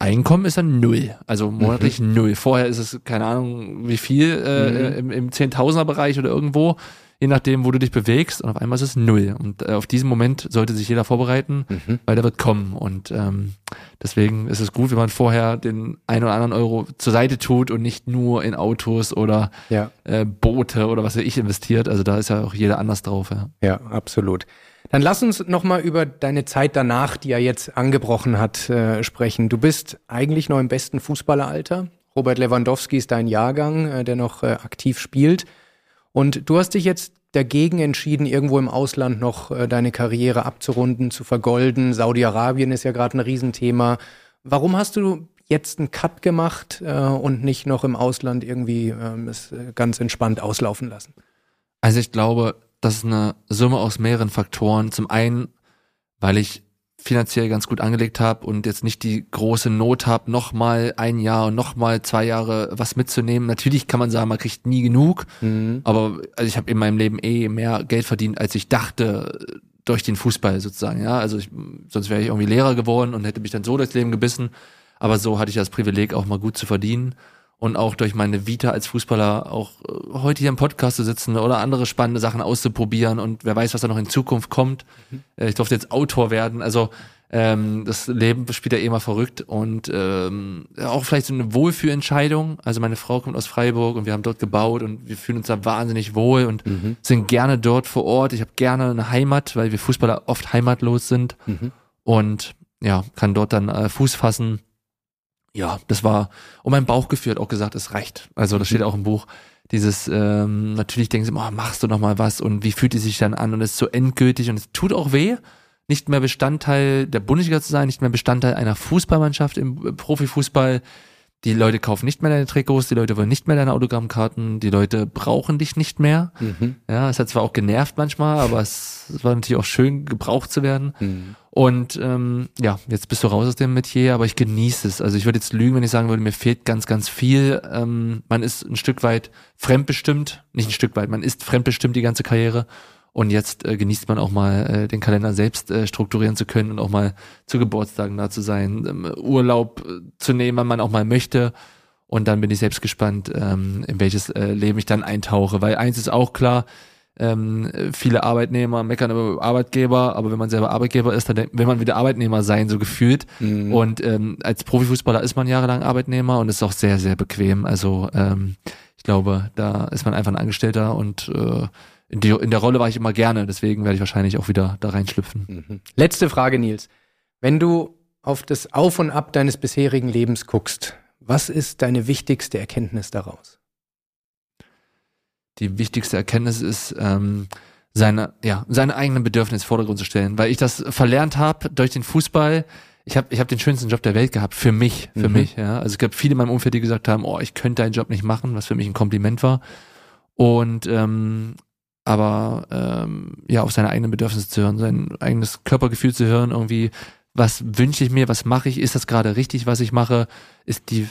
Einkommen ist dann null, also monatlich mhm. null. Vorher ist es keine Ahnung wie viel äh, mhm. im, im Zehntausender Bereich oder irgendwo je nachdem, wo du dich bewegst und auf einmal ist es null. Und äh, auf diesen Moment sollte sich jeder vorbereiten, mhm. weil der wird kommen. Und ähm, deswegen ist es gut, wenn man vorher den ein oder anderen Euro zur Seite tut und nicht nur in Autos oder ja. äh, Boote oder was weiß ich investiert. Also da ist ja auch jeder anders drauf. Ja, ja absolut. Dann lass uns nochmal über deine Zeit danach, die ja jetzt angebrochen hat, äh, sprechen. Du bist eigentlich noch im besten Fußballeralter. Robert Lewandowski ist dein Jahrgang, äh, der noch äh, aktiv spielt. Und du hast dich jetzt dagegen entschieden, irgendwo im Ausland noch äh, deine Karriere abzurunden, zu vergolden. Saudi-Arabien ist ja gerade ein Riesenthema. Warum hast du jetzt einen Cut gemacht äh, und nicht noch im Ausland irgendwie ähm, es äh, ganz entspannt auslaufen lassen? Also ich glaube, das ist eine Summe aus mehreren Faktoren. Zum einen, weil ich finanziell ganz gut angelegt habe und jetzt nicht die große Not habe, nochmal ein Jahr und nochmal zwei Jahre was mitzunehmen. Natürlich kann man sagen, man kriegt nie genug, mhm. aber also ich habe in meinem Leben eh mehr Geld verdient, als ich dachte durch den Fußball sozusagen. Ja, also ich, sonst wäre ich irgendwie Lehrer geworden und hätte mich dann so durchs Leben gebissen. Aber so hatte ich das Privileg, auch mal gut zu verdienen und auch durch meine Vita als Fußballer auch äh, heute hier im Podcast zu sitzen oder andere spannende Sachen auszuprobieren und wer weiß, was da noch in Zukunft kommt. Mhm. Äh, ich durfte jetzt Autor werden, also ähm, das Leben spielt ja eh mal verrückt und ähm, auch vielleicht so eine Wohlfühlentscheidung. Also meine Frau kommt aus Freiburg und wir haben dort gebaut und wir fühlen uns da wahnsinnig wohl und mhm. sind gerne dort vor Ort. Ich habe gerne eine Heimat, weil wir Fußballer oft heimatlos sind mhm. und ja, kann dort dann äh, Fuß fassen ja, das war, und mein Bauchgefühl hat auch gesagt, es reicht. Also das steht mhm. auch im Buch. Dieses, ähm, natürlich denken sie, oh, machst du noch mal was und wie fühlt es sich dann an und es ist so endgültig und es tut auch weh, nicht mehr Bestandteil der Bundesliga zu sein, nicht mehr Bestandteil einer Fußballmannschaft im Profifußball, die Leute kaufen nicht mehr deine Trikots, die Leute wollen nicht mehr deine Autogrammkarten, die Leute brauchen dich nicht mehr. Mhm. Ja, es hat zwar auch genervt manchmal, aber es, es war natürlich auch schön, gebraucht zu werden. Mhm. Und ähm, ja, jetzt bist du raus aus dem Metier, aber ich genieße es. Also ich würde jetzt lügen, wenn ich sagen würde, mir fehlt ganz, ganz viel. Ähm, man ist ein Stück weit fremdbestimmt, nicht ein Stück weit, man ist fremdbestimmt die ganze Karriere. Und jetzt äh, genießt man auch mal äh, den Kalender selbst äh, strukturieren zu können und auch mal zu Geburtstagen da zu sein, ähm, Urlaub äh, zu nehmen, wenn man auch mal möchte. Und dann bin ich selbst gespannt, ähm, in welches äh, Leben ich dann eintauche. Weil eins ist auch klar, ähm, viele Arbeitnehmer meckern über Arbeitgeber, aber wenn man selber Arbeitgeber ist, dann will man wieder Arbeitnehmer sein, so gefühlt. Mhm. Und ähm, als Profifußballer ist man jahrelang Arbeitnehmer und ist auch sehr, sehr bequem. Also ähm, ich glaube, da ist man einfach ein Angestellter und äh, in, die, in der Rolle war ich immer gerne, deswegen werde ich wahrscheinlich auch wieder da reinschlüpfen. Mhm. Letzte Frage, Nils. Wenn du auf das Auf und Ab deines bisherigen Lebens guckst, was ist deine wichtigste Erkenntnis daraus? Die wichtigste Erkenntnis ist, ähm, seine, ja, seine eigenen Bedürfnisse Vordergrund zu stellen, weil ich das verlernt habe durch den Fußball. Ich habe ich hab den schönsten Job der Welt gehabt, für mich, für mhm. mich. Ja. Also es gab viele in meinem Umfeld, die gesagt haben, oh, ich könnte deinen Job nicht machen, was für mich ein Kompliment war. Und ähm, aber ähm, ja, auf seine eigenen Bedürfnisse zu hören, sein eigenes Körpergefühl zu hören, irgendwie, was wünsche ich mir, was mache ich, ist das gerade richtig, was ich mache, ist die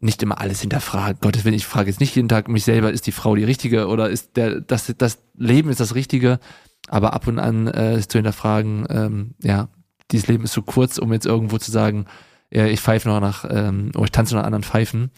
nicht immer alles hinterfragen. Gottes Willen, ich frage jetzt nicht jeden Tag mich selber, ist die Frau die richtige oder ist der das das Leben ist das Richtige, aber ab und an äh, zu hinterfragen, ähm, ja, dieses Leben ist zu kurz, um jetzt irgendwo zu sagen, ja, ich pfeife noch nach, ähm, oder ich tanze noch nach anderen Pfeifen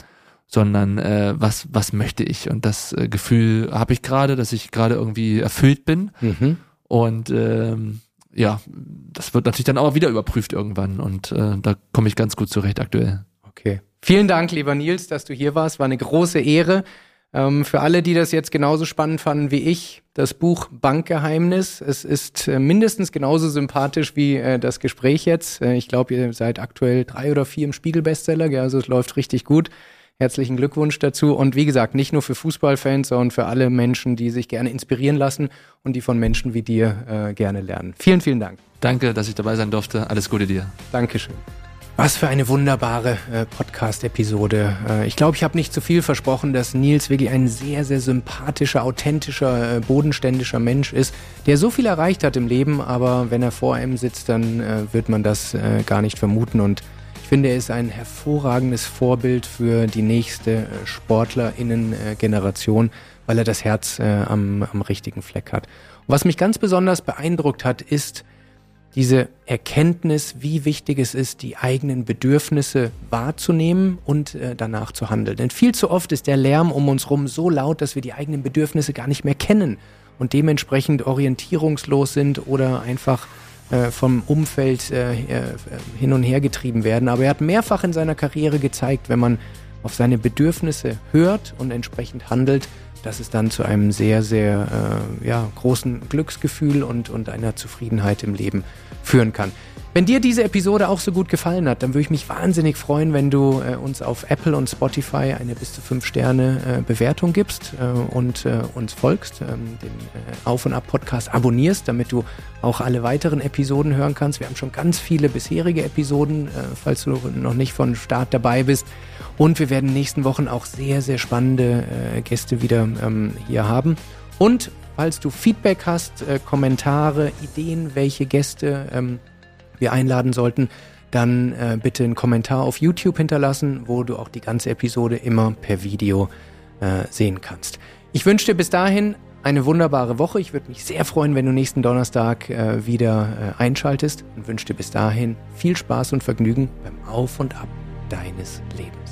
sondern äh, was, was möchte ich? Und das äh, Gefühl habe ich gerade, dass ich gerade irgendwie erfüllt bin. Mhm. Und ähm, ja, das wird natürlich dann auch wieder überprüft irgendwann und äh, da komme ich ganz gut zurecht aktuell. Okay. Vielen Dank, lieber Nils, dass du hier warst. War eine große Ehre. Ähm, für alle, die das jetzt genauso spannend fanden wie ich, das Buch Bankgeheimnis. Es ist äh, mindestens genauso sympathisch wie äh, das Gespräch jetzt. Äh, ich glaube, ihr seid aktuell drei oder vier im Spiegel-Bestseller, also es läuft richtig gut. Herzlichen Glückwunsch dazu. Und wie gesagt, nicht nur für Fußballfans, sondern für alle Menschen, die sich gerne inspirieren lassen und die von Menschen wie dir äh, gerne lernen. Vielen, vielen Dank. Danke, dass ich dabei sein durfte. Alles Gute dir. Dankeschön. Was für eine wunderbare äh, Podcast-Episode. Äh, ich glaube, ich habe nicht zu viel versprochen, dass Nils wirklich ein sehr, sehr sympathischer, authentischer, äh, bodenständischer Mensch ist, der so viel erreicht hat im Leben, aber wenn er vor einem sitzt, dann äh, wird man das äh, gar nicht vermuten. Und ich finde, er ist ein hervorragendes Vorbild für die nächste äh, SportlerInnen-Generation, weil er das Herz am, am richtigen Fleck hat. Und was mich ganz besonders beeindruckt hat, ist, diese Erkenntnis, wie wichtig es ist, die eigenen Bedürfnisse wahrzunehmen und äh, danach zu handeln. Denn viel zu oft ist der Lärm um uns herum so laut, dass wir die eigenen Bedürfnisse gar nicht mehr kennen und dementsprechend orientierungslos sind oder einfach äh, vom Umfeld äh, äh hin und her getrieben werden. Aber er hat mehrfach in seiner Karriere gezeigt, wenn man auf seine Bedürfnisse hört und entsprechend handelt, dass es dann zu einem sehr, sehr äh, ja, großen Glücksgefühl und, und einer Zufriedenheit im Leben führen kann. Wenn dir diese Episode auch so gut gefallen hat, dann würde ich mich wahnsinnig freuen, wenn du äh, uns auf Apple und Spotify eine bis zu fünf Sterne äh, Bewertung gibst äh, und äh, uns folgst, ähm, den äh, Auf und Ab Podcast abonnierst, damit du auch alle weiteren Episoden hören kannst. Wir haben schon ganz viele bisherige Episoden, äh, falls du noch nicht von Start dabei bist. Und wir werden in den nächsten Wochen auch sehr, sehr spannende Gäste wieder ähm, hier haben. Und falls du Feedback hast, Kommentare, Ideen, welche Gäste ähm, wir einladen sollten, dann äh, bitte einen Kommentar auf YouTube hinterlassen, wo du auch die ganze Episode immer per Video äh, sehen kannst. Ich wünsche dir bis dahin eine wunderbare Woche. Ich würde mich sehr freuen, wenn du nächsten Donnerstag äh, wieder äh, einschaltest und wünsche dir bis dahin viel Spaß und Vergnügen beim Auf und Ab deines Lebens.